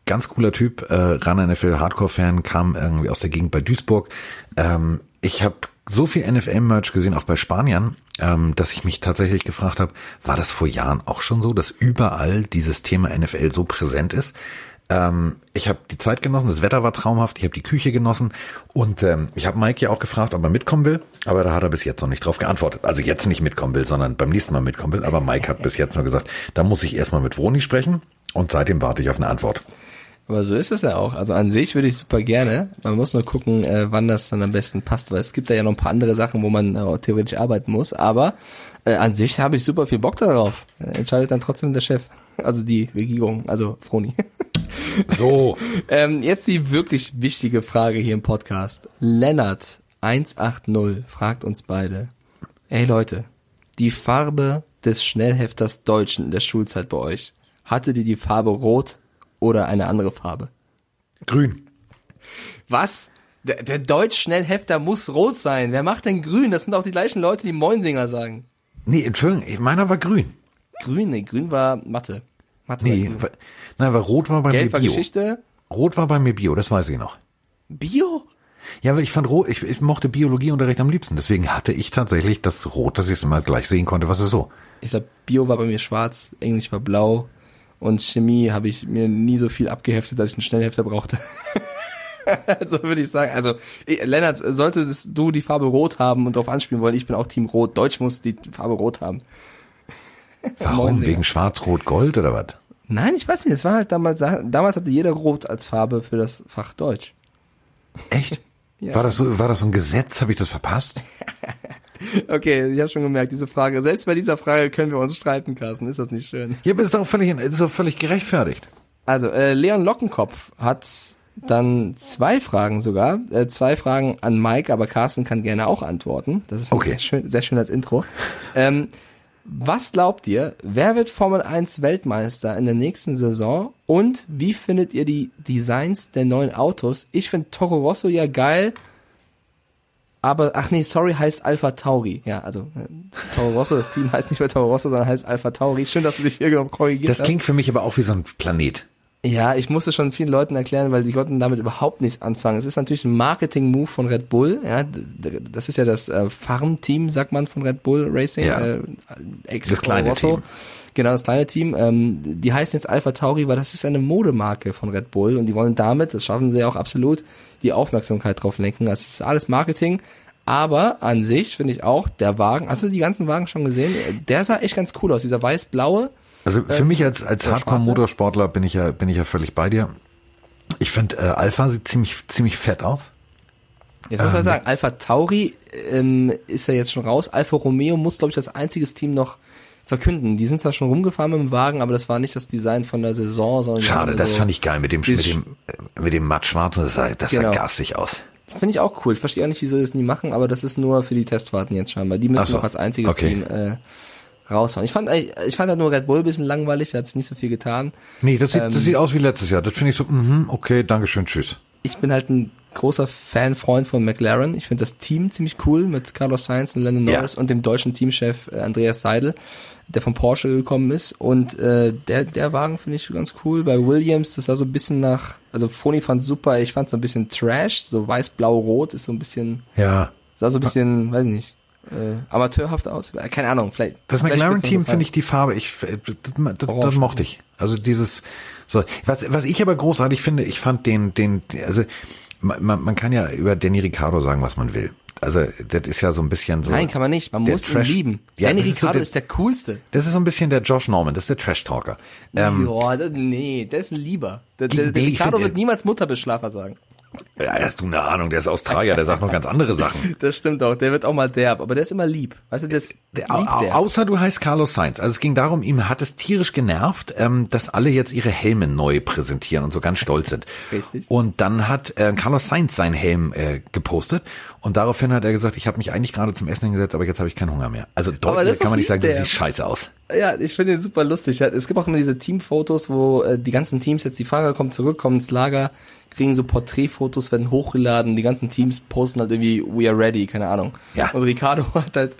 ganz cooler Typ, äh, ran NFL Hardcore-Fan, kam irgendwie aus der Gegend bei Duisburg. Ähm, ich habe so viel NFL-Merch gesehen, auch bei Spaniern, ähm, dass ich mich tatsächlich gefragt habe, war das vor Jahren auch schon so, dass überall dieses Thema NFL so präsent ist? Ähm, ich habe die Zeit genossen, das Wetter war traumhaft, ich habe die Küche genossen und ähm, ich habe Mike ja auch gefragt, ob er mitkommen will, aber da hat er bis jetzt noch nicht drauf geantwortet. Also jetzt nicht mitkommen will, sondern beim nächsten Mal mitkommen will, aber Mike hat bis jetzt nur gesagt, da muss ich erstmal mit Vroni sprechen und seitdem warte ich auf eine Antwort. Aber so ist es ja auch. Also an sich würde ich super gerne. Man muss nur gucken, äh, wann das dann am besten passt, weil es gibt da ja noch ein paar andere Sachen, wo man äh, theoretisch arbeiten muss. Aber äh, an sich habe ich super viel Bock darauf. Äh, entscheidet dann trotzdem der Chef. Also die Regierung, also Froni. So, ähm, jetzt die wirklich wichtige Frage hier im Podcast. Lennart 180 fragt uns beide. Ey Leute, die Farbe des Schnellhefters Deutschen in der Schulzeit bei euch, hatte die die Farbe rot oder eine andere Farbe? grün. Was? Der, der Deutsch-Schnellhefter muss rot sein. Wer macht denn grün? Das sind auch die gleichen Leute, die Moinsinger sagen. Nee, Entschuldigung, ich meiner war grün. Grün, nee, grün war Mathe. Mathe war Nee, grün. wa- nein, weil rot war bei Gelb war mir Bio. Geschichte. Rot war bei mir Bio, das weiß ich noch. Bio? Ja, aber ich fand Rot, ich, ich mochte Biologieunterricht am liebsten. Deswegen hatte ich tatsächlich das Rot, dass ich es immer gleich sehen konnte, was ist so. Ich sag, Bio war bei mir schwarz, Englisch war blau und Chemie habe ich mir nie so viel abgeheftet, dass ich einen Schnellhefter brauchte. also würde ich sagen, also Lennart, solltest du die Farbe rot haben und darauf anspielen wollen, ich bin auch Team Rot. Deutsch muss die Farbe rot haben. Warum? Wegen Schwarz, Rot, Gold oder was? Nein, ich weiß nicht, es war halt damals, damals hatte jeder Rot als Farbe für das Fach Deutsch. Echt? Ja. War das so, war das so ein Gesetz? Habe ich das verpasst? Okay, ich habe schon gemerkt, diese Frage, selbst bei dieser Frage können wir uns streiten, Carsten, ist das nicht schön? Ja, aber ist doch völlig, ist doch völlig gerechtfertigt. Also, äh, Leon Lockenkopf hat dann zwei Fragen sogar, äh, zwei Fragen an Mike, aber Carsten kann gerne auch antworten. Das ist Okay. sehr, schön, sehr schön als Intro. ähm, was glaubt ihr, wer wird Formel 1 Weltmeister in der nächsten Saison und wie findet ihr die Designs der neuen Autos? Ich finde Toro Rosso ja geil, aber, ach nee, sorry, heißt Alpha Tauri. Ja, also äh, Toro Rosso, das Team heißt nicht mehr Toro Rosso, sondern heißt Alpha Tauri. Schön, dass du dich hier genau korrigiert Das hast. klingt für mich aber auch wie so ein Planet. Ja, ich musste schon vielen Leuten erklären, weil die konnten damit überhaupt nichts anfangen. Es ist natürlich ein Marketing-Move von Red Bull. Ja, das ist ja das äh, Farm-Team, sagt man, von Red Bull Racing. Ja. Äh, ex Das kleine Rosso. Team. Genau, das kleine Team. Ähm, die heißen jetzt Alpha Tauri, weil das ist eine Modemarke von Red Bull und die wollen damit, das schaffen sie ja auch absolut, die Aufmerksamkeit drauf lenken. Das ist alles Marketing. Aber an sich finde ich auch, der Wagen, hast du die ganzen Wagen schon gesehen? Der sah echt ganz cool aus, dieser weiß-blaue. Also für mich als, als Hardcore-Motorsportler bin ich ja, bin ich ja völlig bei dir. Ich finde, äh, Alpha sieht ziemlich, ziemlich fett aus. Jetzt muss man Ähm, sagen, Alpha Tauri ähm, ist ja jetzt schon raus. Alfa Romeo muss, glaube ich, als einziges Team noch verkünden. Die sind zwar schon rumgefahren mit dem Wagen, aber das war nicht das Design von der Saison, sondern Schade, das so, fand ich geil mit dem, mit dem, äh, mit dem mattschwarzen, das sah, das sah Genau. garstig aus. Das finde ich auch cool. Ich verstehe auch nicht, wieso die das nie machen, aber das ist nur für die Testfahrten jetzt scheinbar. Die müssen so, noch als einziges okay. Team äh, raushauen. Ich fand, eigentlich- ich fand halt nur Red Bull ein bisschen langweilig, da hat sich nicht so viel getan. Nee, das sieht, Ähm, das sieht aus wie letztes Jahr. Das finde ich so, mhm, okay, Dankeschön, tschüss. Ich bin halt ein großer Fan, Freund von McLaren. Ich finde das Team ziemlich cool mit Carlos Sainz und Lennon Ja. Norris und dem deutschen Teamchef äh, Andreas Seidel, der von Porsche gekommen ist. Und äh, der, der Wagen finde ich ganz cool. Bei Williams, das sah so ein bisschen nach, also Foni fand super, ich fand so ein bisschen Trash, so weiß-blau-rot ist so ein bisschen, Ja. sah so ein bisschen, weiß ich nicht, äh, amateurhaft aus. Äh, Keine Ahnung, vielleicht. Das McLaren-Team finde ich die Farbe, ich, äh, das, das, das mochte ich. Also dieses, so, was, was ich aber großartig finde, ich fand den, den, also, man, man man kann ja über Danny Ricciardo sagen, was man will. Also, das ist ja so ein bisschen so. Nein, kann man nicht. Man muss Trash- ihn lieben. Ja, Danny das ist so Ricciardo der- ist der coolste. Das ist so ein bisschen der Josh Norman, das ist der Trash-Talker. Ähm, ja, das, nee, der ist ein Lieber. Der, der, der Ricciardo wird niemals Mutterbeschlafer sagen. Ja, hast du eine Ahnung, der ist Australier, der sagt noch ganz andere Sachen. Das stimmt auch, der wird auch mal derb, aber der ist immer lieb. Weißt du, das Der, der. außer du heißt Carlos Sainz. Also es ging darum, ihm hat es tierisch genervt, ähm, dass alle jetzt ihre Helme neu präsentieren und so ganz stolz sind. Richtig. Und dann hat äh, Carlos Sainz seinen Helm äh, gepostet und daraufhin hat er gesagt, ich habe mich eigentlich gerade zum Essen hingesetzt, aber jetzt habe ich keinen Hunger mehr. Also deutlich kann man nicht sagen, lieb, du der. siehst scheiße aus. Ja, ich finde den super lustig. Es gibt auch immer diese Teamfotos, wo äh, die ganzen Teams jetzt, die Fahrer kommen zurück, kommen ins Lager, kriegen so Porträtfotos, werden hochgeladen, die ganzen Teams posten halt irgendwie, we are ready, keine Ahnung. Ja. Und Ricardo hat halt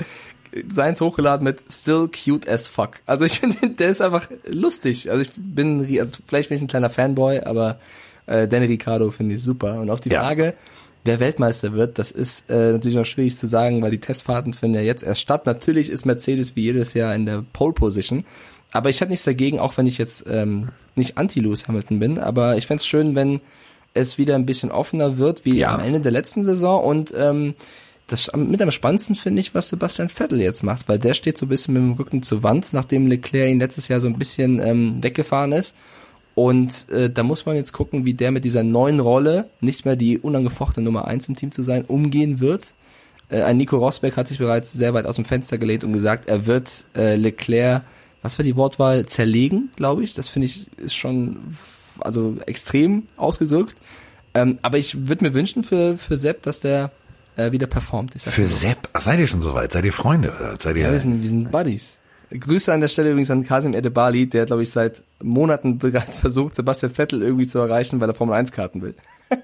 seins hochgeladen mit still cute as fuck. Also ich finde, der ist einfach lustig. Also ich bin, also vielleicht bin ich ein kleiner Fanboy, aber äh, Danny Ricardo finde ich super. Und auf die Ja. Frage, wer Weltmeister wird, das ist äh, natürlich noch schwierig zu sagen, weil die Testfahrten finden ja jetzt erst statt. Natürlich ist Mercedes wie jedes Jahr in der Pole Position. Aber ich hätte nichts dagegen, auch wenn ich jetzt ähm, nicht anti-Lewis Hamilton bin. Aber ich fänd's schön, wenn es wieder ein bisschen offener wird, wie Ja. am Ende der letzten Saison. Und ähm, das mit am spannendsten finde ich, was Sebastian Vettel jetzt macht, weil der steht so ein bisschen mit dem Rücken zur Wand, nachdem Leclerc ihn letztes Jahr so ein bisschen ähm, weggefahren ist. Und äh, da muss man jetzt gucken, wie der mit dieser neuen Rolle, nicht mehr die unangefochtene Nummer eins im Team zu sein, umgehen wird. Äh, ein Nico Rosberg hat sich bereits sehr weit aus dem Fenster gelehnt und gesagt, er wird äh, Leclerc, was war die Wortwahl, zerlegen, glaube ich. Das finde ich ist schon also extrem ausgedrückt. Ähm, aber ich würde mir wünschen für, für Sepp, dass der äh, wieder performt. Ich sag Für so. Sepp, seid ihr schon soweit? Seid ihr Freunde? Seid ihr, Ja, wir sind, wir sind Buddies. Grüße an der Stelle übrigens an Kasim Edebali, der, glaube ich, seit Monaten bereits versucht, Sebastian Vettel irgendwie zu erreichen, weil er Formel 1 Karten will.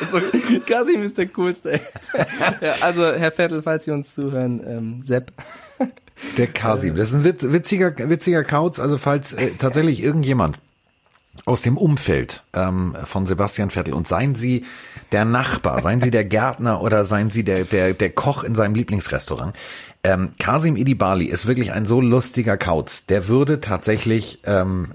also, Kasim ist der coolste. Ja, also, Herr Vettel, falls Sie uns zuhören, ähm, Sepp. Der Kasim, das ist ein witz, witziger, witziger Kauz. Also falls äh, tatsächlich irgendjemand aus dem Umfeld ähm, von Sebastian Vettel und seien Sie der Nachbar, seien Sie der Gärtner oder seien Sie der, der, der Koch in seinem Lieblingsrestaurant. Ähm, Kasim Idibali ist wirklich ein so lustiger Kauz. Der würde tatsächlich ähm,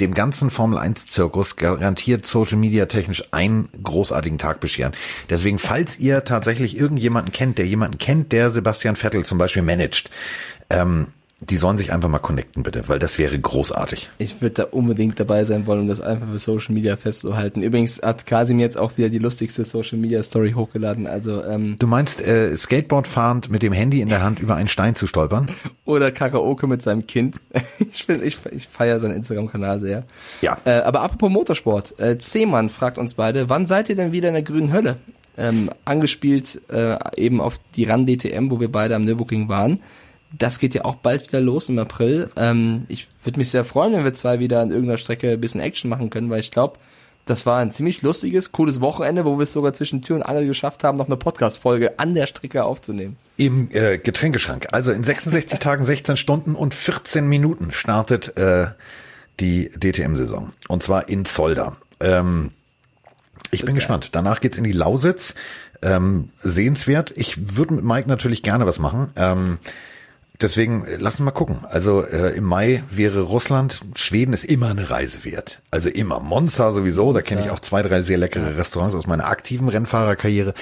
dem ganzen Formel 1 Zirkus garantiert Social Media technisch einen großartigen Tag bescheren. Deswegen, falls ihr tatsächlich irgendjemanden kennt, der jemanden kennt, der Sebastian Vettel zum Beispiel managt, ähm, die sollen sich einfach mal connecten, bitte, weil das wäre großartig. Ich würde da unbedingt dabei sein wollen, um das einfach für Social Media festzuhalten. Übrigens hat Kasim jetzt auch wieder die lustigste Social Media Story hochgeladen. Also, ähm, Du meinst, äh, Skateboard fahrend mit dem Handy in der Hand über einen Stein zu stolpern? oder Karaoke mit seinem Kind. Ich finde, ich, ich feiere seinen Instagram-Kanal sehr. Ja. Äh, aber apropos Motorsport, äh, C-Mann fragt uns beide, wann seid ihr denn wieder in der grünen Hölle? Ähm, angespielt äh, eben auf die RAN DTM, wo wir beide am Nürburgring waren. Das geht ja auch bald wieder los im April. Ähm, ich würde mich sehr freuen, wenn wir zwei wieder an irgendeiner Strecke ein bisschen Action machen können, weil ich glaube, Das war ein ziemlich lustiges, cooles Wochenende, wo wir es sogar zwischen Tür und Angel geschafft haben, noch eine Podcast-Folge an der Strecke aufzunehmen. Im äh, Getränkeschrank. Also in 66 Tagen, 16 Stunden und 14 Minuten startet äh, die DTM-Saison. Und zwar in Zolder. Ähm, ich bin gespannt. Danach geht's in die Lausitz. Ähm, sehenswert. Ich würde mit Mike natürlich gerne was machen. Ähm, Deswegen äh, lassen wir mal gucken. Also äh, im Mai wäre Russland, Schweden ist immer eine Reise wert. Also immer. Monza sowieso, da kenne ich auch zwei, drei sehr leckere. Restaurants aus meiner aktiven Rennfahrerkarriere.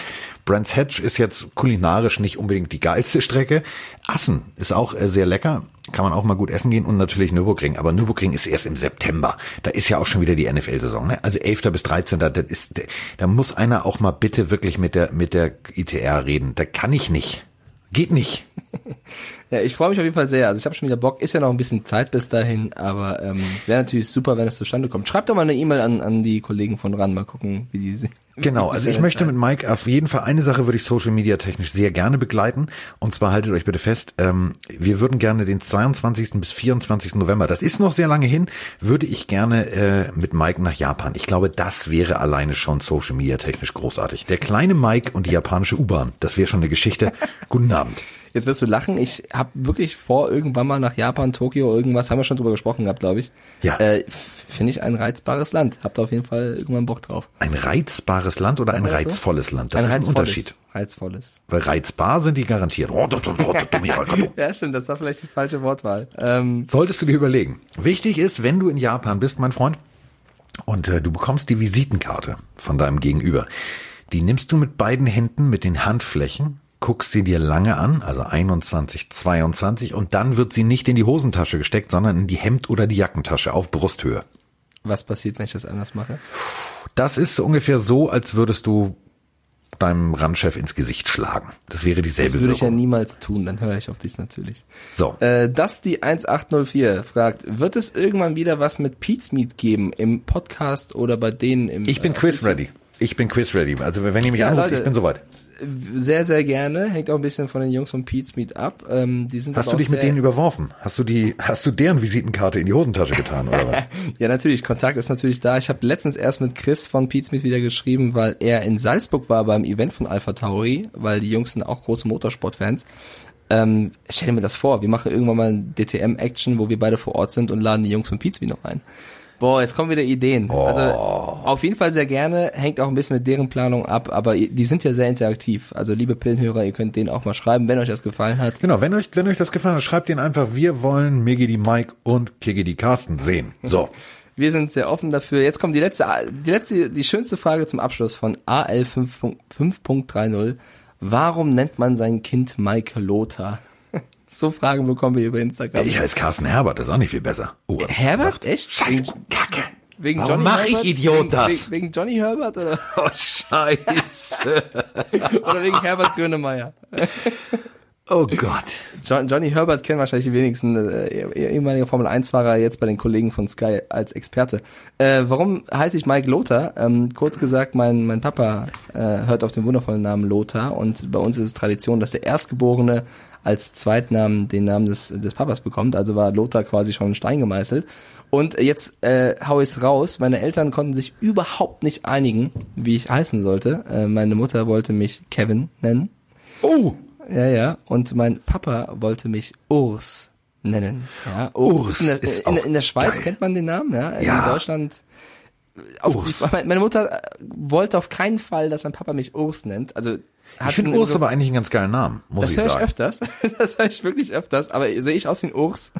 Brands Hatch ist jetzt kulinarisch nicht unbedingt die geilste Strecke. Assen ist auch äh, sehr lecker, kann man auch mal gut essen gehen und natürlich Nürburgring. Aber Nürburgring ist erst im September. Da ist ja auch schon wieder die NFL-Saison. Ne? Also 11. bis 13. Da, das ist, da muss einer auch mal bitte wirklich mit der mit der ITR reden. Da kann ich nicht. Geht nicht. Ja, ich freue mich auf jeden Fall sehr. Also ich habe schon wieder Bock. Ist ja noch ein bisschen Zeit bis dahin, aber ähm, wäre natürlich super, wenn es zustande kommt. Schreibt doch mal eine E-Mail an, an die Kollegen von RAN, mal gucken, wie die sehen. Genau, also ich möchte mit Mike auf jeden Fall eine Sache würde ich Social Media technisch sehr gerne begleiten. Und zwar haltet euch bitte fest, ähm, wir würden gerne den 22. bis 24. November, das ist noch sehr lange hin, würde ich gerne äh, mit Mike nach Japan. Ich glaube, das wäre alleine schon Social Media technisch großartig. Der kleine Mike und die japanische U-Bahn, das wäre schon eine Geschichte. Guten Abend. Jetzt wirst du lachen. Ich habe wirklich vor, irgendwann mal nach Japan, Tokio, irgendwas, haben wir schon drüber gesprochen gehabt, glaube ich. Ja. Äh, Finde ich ein reizbares Land. Habt auf jeden Fall irgendwann Bock drauf. Ein reizbares Land oder ein reizvolles so? Land? Das ein ist ein Unterschied. Reizvolles. Weil reizbar sind die garantiert. Oh, ja, stimmt, das war vielleicht die falsche Wortwahl. Ähm, Solltest du dir überlegen. Wichtig ist, wenn du in Japan bist, mein Freund, und äh, du bekommst die Visitenkarte von deinem Gegenüber. Die nimmst du mit beiden Händen mit den Handflächen guckst sie dir lange an, also 21, 22, und dann wird sie nicht in die Hosentasche gesteckt, sondern in die Hemd- oder die Jackentasche auf Brusthöhe. Was passiert, wenn ich das anders mache? Das ist ungefähr so, als würdest du deinem Randchef ins Gesicht schlagen. Das wäre dieselbe Das würde ich ja niemals tun, dann höre ich auf dich natürlich. So. Äh, das die 1804 fragt, wird es irgendwann wieder was mit Pete's Meat geben im Podcast oder bei denen im Ich bin äh, quiz ready. Ich bin quiz ready. Also wenn ihr mich ja, anruft, Leute, ich bin soweit sehr, sehr gerne. Hängt auch ein bisschen von den Jungs von Pete's Meet ab. Ähm, die sind hast du dich mit denen überworfen? Hast du die, hast du deren Visitenkarte in die Hosentasche getan oder was? ja, natürlich. Kontakt ist natürlich da. Ich habe letztens erst mit Chris von Pete's Meet wieder geschrieben, weil er in Salzburg war beim Event von Alpha Tauri, weil die Jungs sind auch große Motorsportfans. Ähm, stell dir mir das vor, wir machen irgendwann mal ein DTM-Action, wo wir beide vor Ort sind und laden die Jungs von Pete's Meet noch ein. Boah, jetzt kommen wieder Ideen. Oh. Also auf jeden Fall sehr gerne, hängt auch ein bisschen mit deren Planung ab, aber die sind ja sehr interaktiv. Also liebe Pillenhörer, ihr könnt denen auch mal schreiben, wenn euch das gefallen hat. Genau, wenn euch, wenn euch das gefallen hat, schreibt denen einfach, wir wollen Migi die Mike und Kiki die Carsten sehen. So. Wir sind sehr offen dafür. Jetzt kommt die letzte, die letzte, die schönste Frage zum Abschluss von AL 5.30. Warum nennt man sein Kind Mike Lothar? So Fragen bekommen wir über Instagram. Ich heiße Carsten Herbert, das ist auch nicht viel besser. Oh, Herbert? Echt? Scheiße, Kacke. Wegen Warum Johnny mach ich Idiot wegen, das? Wegen, wegen, Johnny Herbert oder? Oh, scheiße. oder wegen Herbert Grönemeyer. Oh Gott. John, Johnny Herbert kennen wahrscheinlich die wenigsten, äh, ehemaliger Formel 1-Fahrer, jetzt bei den Kollegen von Sky als Experte. Äh, warum heiße ich Mike Lothar? Ähm, kurz gesagt, mein, mein Papa äh, hört auf den wundervollen Namen Lothar und bei uns ist es Tradition, dass der Erstgeborene als Zweitnamen den Namen des, des Papas bekommt. Also war Lothar quasi schon ein Stein gemeißelt. Und jetzt äh, hau ich's raus. Meine Eltern konnten sich überhaupt nicht einigen, wie ich heißen sollte. Äh, meine Mutter wollte mich Kevin nennen. Oh! Ja, ja. Und mein Papa wollte mich Urs nennen. Ja, Urs, Urs in, der, in, in, der Schweiz geil. kennt man den Namen, ja. In ja. Deutschland. Urs. meine Mutter wollte auf keinen Fall, dass mein Papa mich Urs nennt. Also ich finde Urs aber eigentlich einen ganz geilen Namen, muss ich sagen. Das höre ich öfters. Das höre ich wirklich öfters. Aber sehe ich aus wie ein Urs?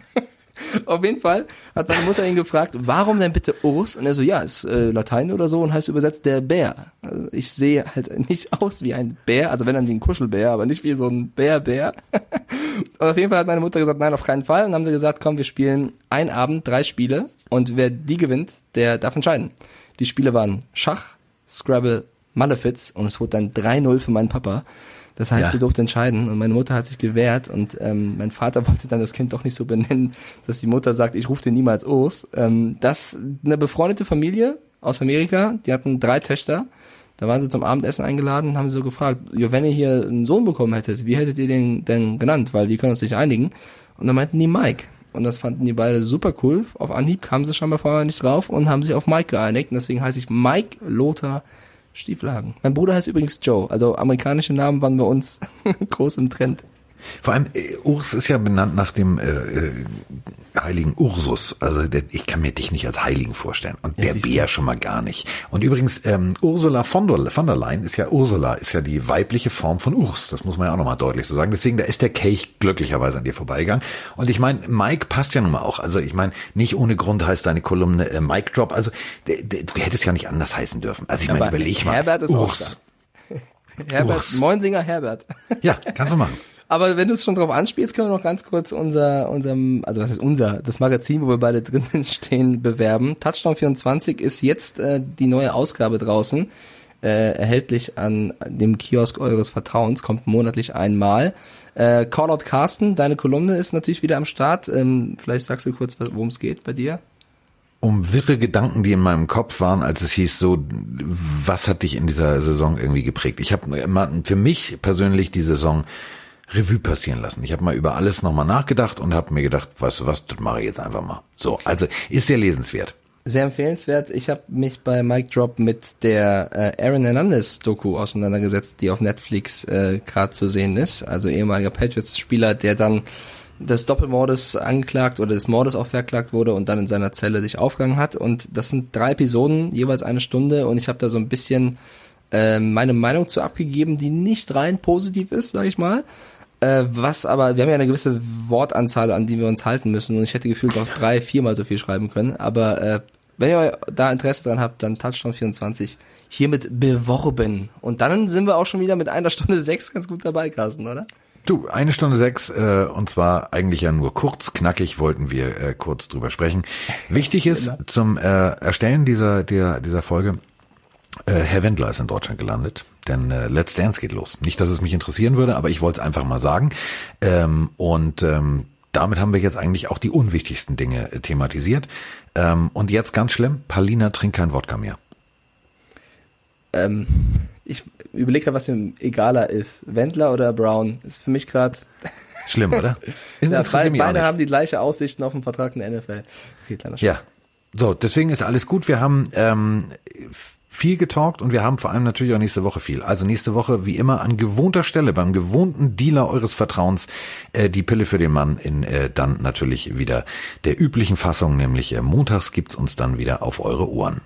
Auf jeden Fall hat meine Mutter ihn gefragt, warum denn bitte Urs? Und er so, ja, ist äh, Latein oder so und heißt übersetzt der Bär. Also ich sehe halt nicht aus wie ein Bär, also wenn dann wie ein Kuschelbär, aber nicht wie so ein Bär-Bär. auf jeden Fall hat meine Mutter gesagt, nein, auf keinen Fall. Und dann haben sie gesagt, komm, wir spielen ein Abend, drei Spiele und wer die gewinnt, der darf entscheiden. Die Spiele waren Schach, Scrabble, Malefiz und es wurde dann 3-0 für meinen Papa. Das heißt, ja. sie durfte entscheiden und meine Mutter hat sich gewehrt und ähm, mein Vater wollte dann das Kind doch nicht so benennen, dass die Mutter sagt, ich rufe den niemals Urs. Ähm, das eine befreundete Familie aus Amerika, die hatten drei Töchter. Da waren sie zum Abendessen eingeladen und haben sie so gefragt, ja, wenn ihr hier einen Sohn bekommen hättet, wie hättet ihr den denn genannt? Weil wir können uns nicht einigen. Und dann meinten die Mike. und das fanden die beide super cool. Auf Anhieb kamen sie schon mal vorher nicht drauf und haben sich auf Mike geeinigt und deswegen heiße ich Mike Lothar Stieflagen. Mein Bruder heißt übrigens Joe, also amerikanische Namen waren bei uns groß im Trend. Vor allem, äh, Urs ist ja benannt nach dem äh, äh, heiligen Ursus. Also der, ich kann mir dich nicht als Heiligen vorstellen. Und der Bär schon mal gar nicht. Und übrigens, ähm, Ursula von der, von der Leyen ist ja Ursula, ist ja die weibliche Form von Urs. Das muss man ja auch nochmal deutlich so sagen. Deswegen, da ist der Kelch glücklicherweise an dir vorbeigegangen. Und ich meine, Mike passt ja nun mal auch. Also ich meine, nicht ohne Grund heißt deine Kolumne äh, Mike Drop. Also du hättest ja nicht anders heißen dürfen. Also ich meine, überleg mal. Herbert ist Urs. Herbert, Urs. Moinsinger Herbert. Ja, kannst du machen. Aber wenn du es schon drauf anspielst, können wir noch ganz kurz unser, unserem, also was ist unser, das Magazin, wo wir beide drinnen stehen, bewerben. Touchdown 24 ist jetzt äh, die neue Ausgabe draußen, äh, erhältlich an dem Kiosk eures Vertrauens, kommt monatlich einmal. Äh, Callout Carsten, deine Kolumne ist natürlich wieder am Start. Ähm, vielleicht sagst du kurz, worum es geht bei dir. um wirre Gedanken, die in meinem Kopf waren, als es hieß, so, was hat dich in dieser Saison irgendwie geprägt? Ich habe für mich persönlich die Saison Revue passieren lassen. Ich habe mal über alles nochmal nachgedacht und habe mir gedacht, weißt du was, das mache ich jetzt einfach mal. So, also ist sehr lesenswert. Sehr empfehlenswert. Ich habe mich bei Mike Drop mit der äh, Aaron Hernandez Doku auseinandergesetzt, die auf Netflix äh, gerade zu sehen ist. Also ehemaliger Patriots-Spieler, der dann des Doppelmordes angeklagt oder des Mordes auch verklagt wurde und dann in seiner Zelle sich aufgegangen hat. Und das sind drei Episoden, jeweils eine Stunde. Und ich habe da so ein bisschen äh, meine Meinung zu abgegeben, die nicht rein positiv ist, sage ich mal. Äh, was aber, wir haben ja eine gewisse Wortanzahl, an die wir uns halten müssen. Und ich hätte gefühlt auch drei, viermal so viel schreiben können. Aber äh, wenn ihr da Interesse dran habt, dann Touchdown 24 hiermit beworben. Und dann sind wir auch schon wieder mit einer Stunde sechs ganz gut dabei, Carsten, oder? Du, eine Stunde sechs, äh, und zwar eigentlich ja nur kurz, knackig wollten wir äh, kurz drüber sprechen. Wichtig ist zum äh, Erstellen dieser, der, dieser Folge, äh, Herr Wendler ist in Deutschland gelandet, denn äh, Let's Dance geht los. Nicht, dass es mich interessieren würde, aber ich wollte es einfach mal sagen. Ähm, und ähm, damit haben wir jetzt eigentlich auch die unwichtigsten Dinge äh, thematisiert. Ähm, und jetzt ganz schlimm, Palina trinkt kein Wodka mehr. Ähm, ich überlege gerade, was mir egaler ist. Wendler oder Brown? Ist für mich gerade. Schlimm, oder? Ja, beide beide haben die gleiche Aussichten auf einen Vertrag in der NFL. Okay, kleiner Ja. Spaß. So, deswegen ist alles gut. Wir haben ähm, viel getalkt und wir haben vor allem natürlich auch nächste Woche viel. Also nächste Woche wie immer an gewohnter Stelle beim gewohnten Dealer eures Vertrauens äh, die Pille für den Mann in äh, dann natürlich wieder der üblichen Fassung, nämlich äh, montags gibt's uns dann wieder auf eure Ohren.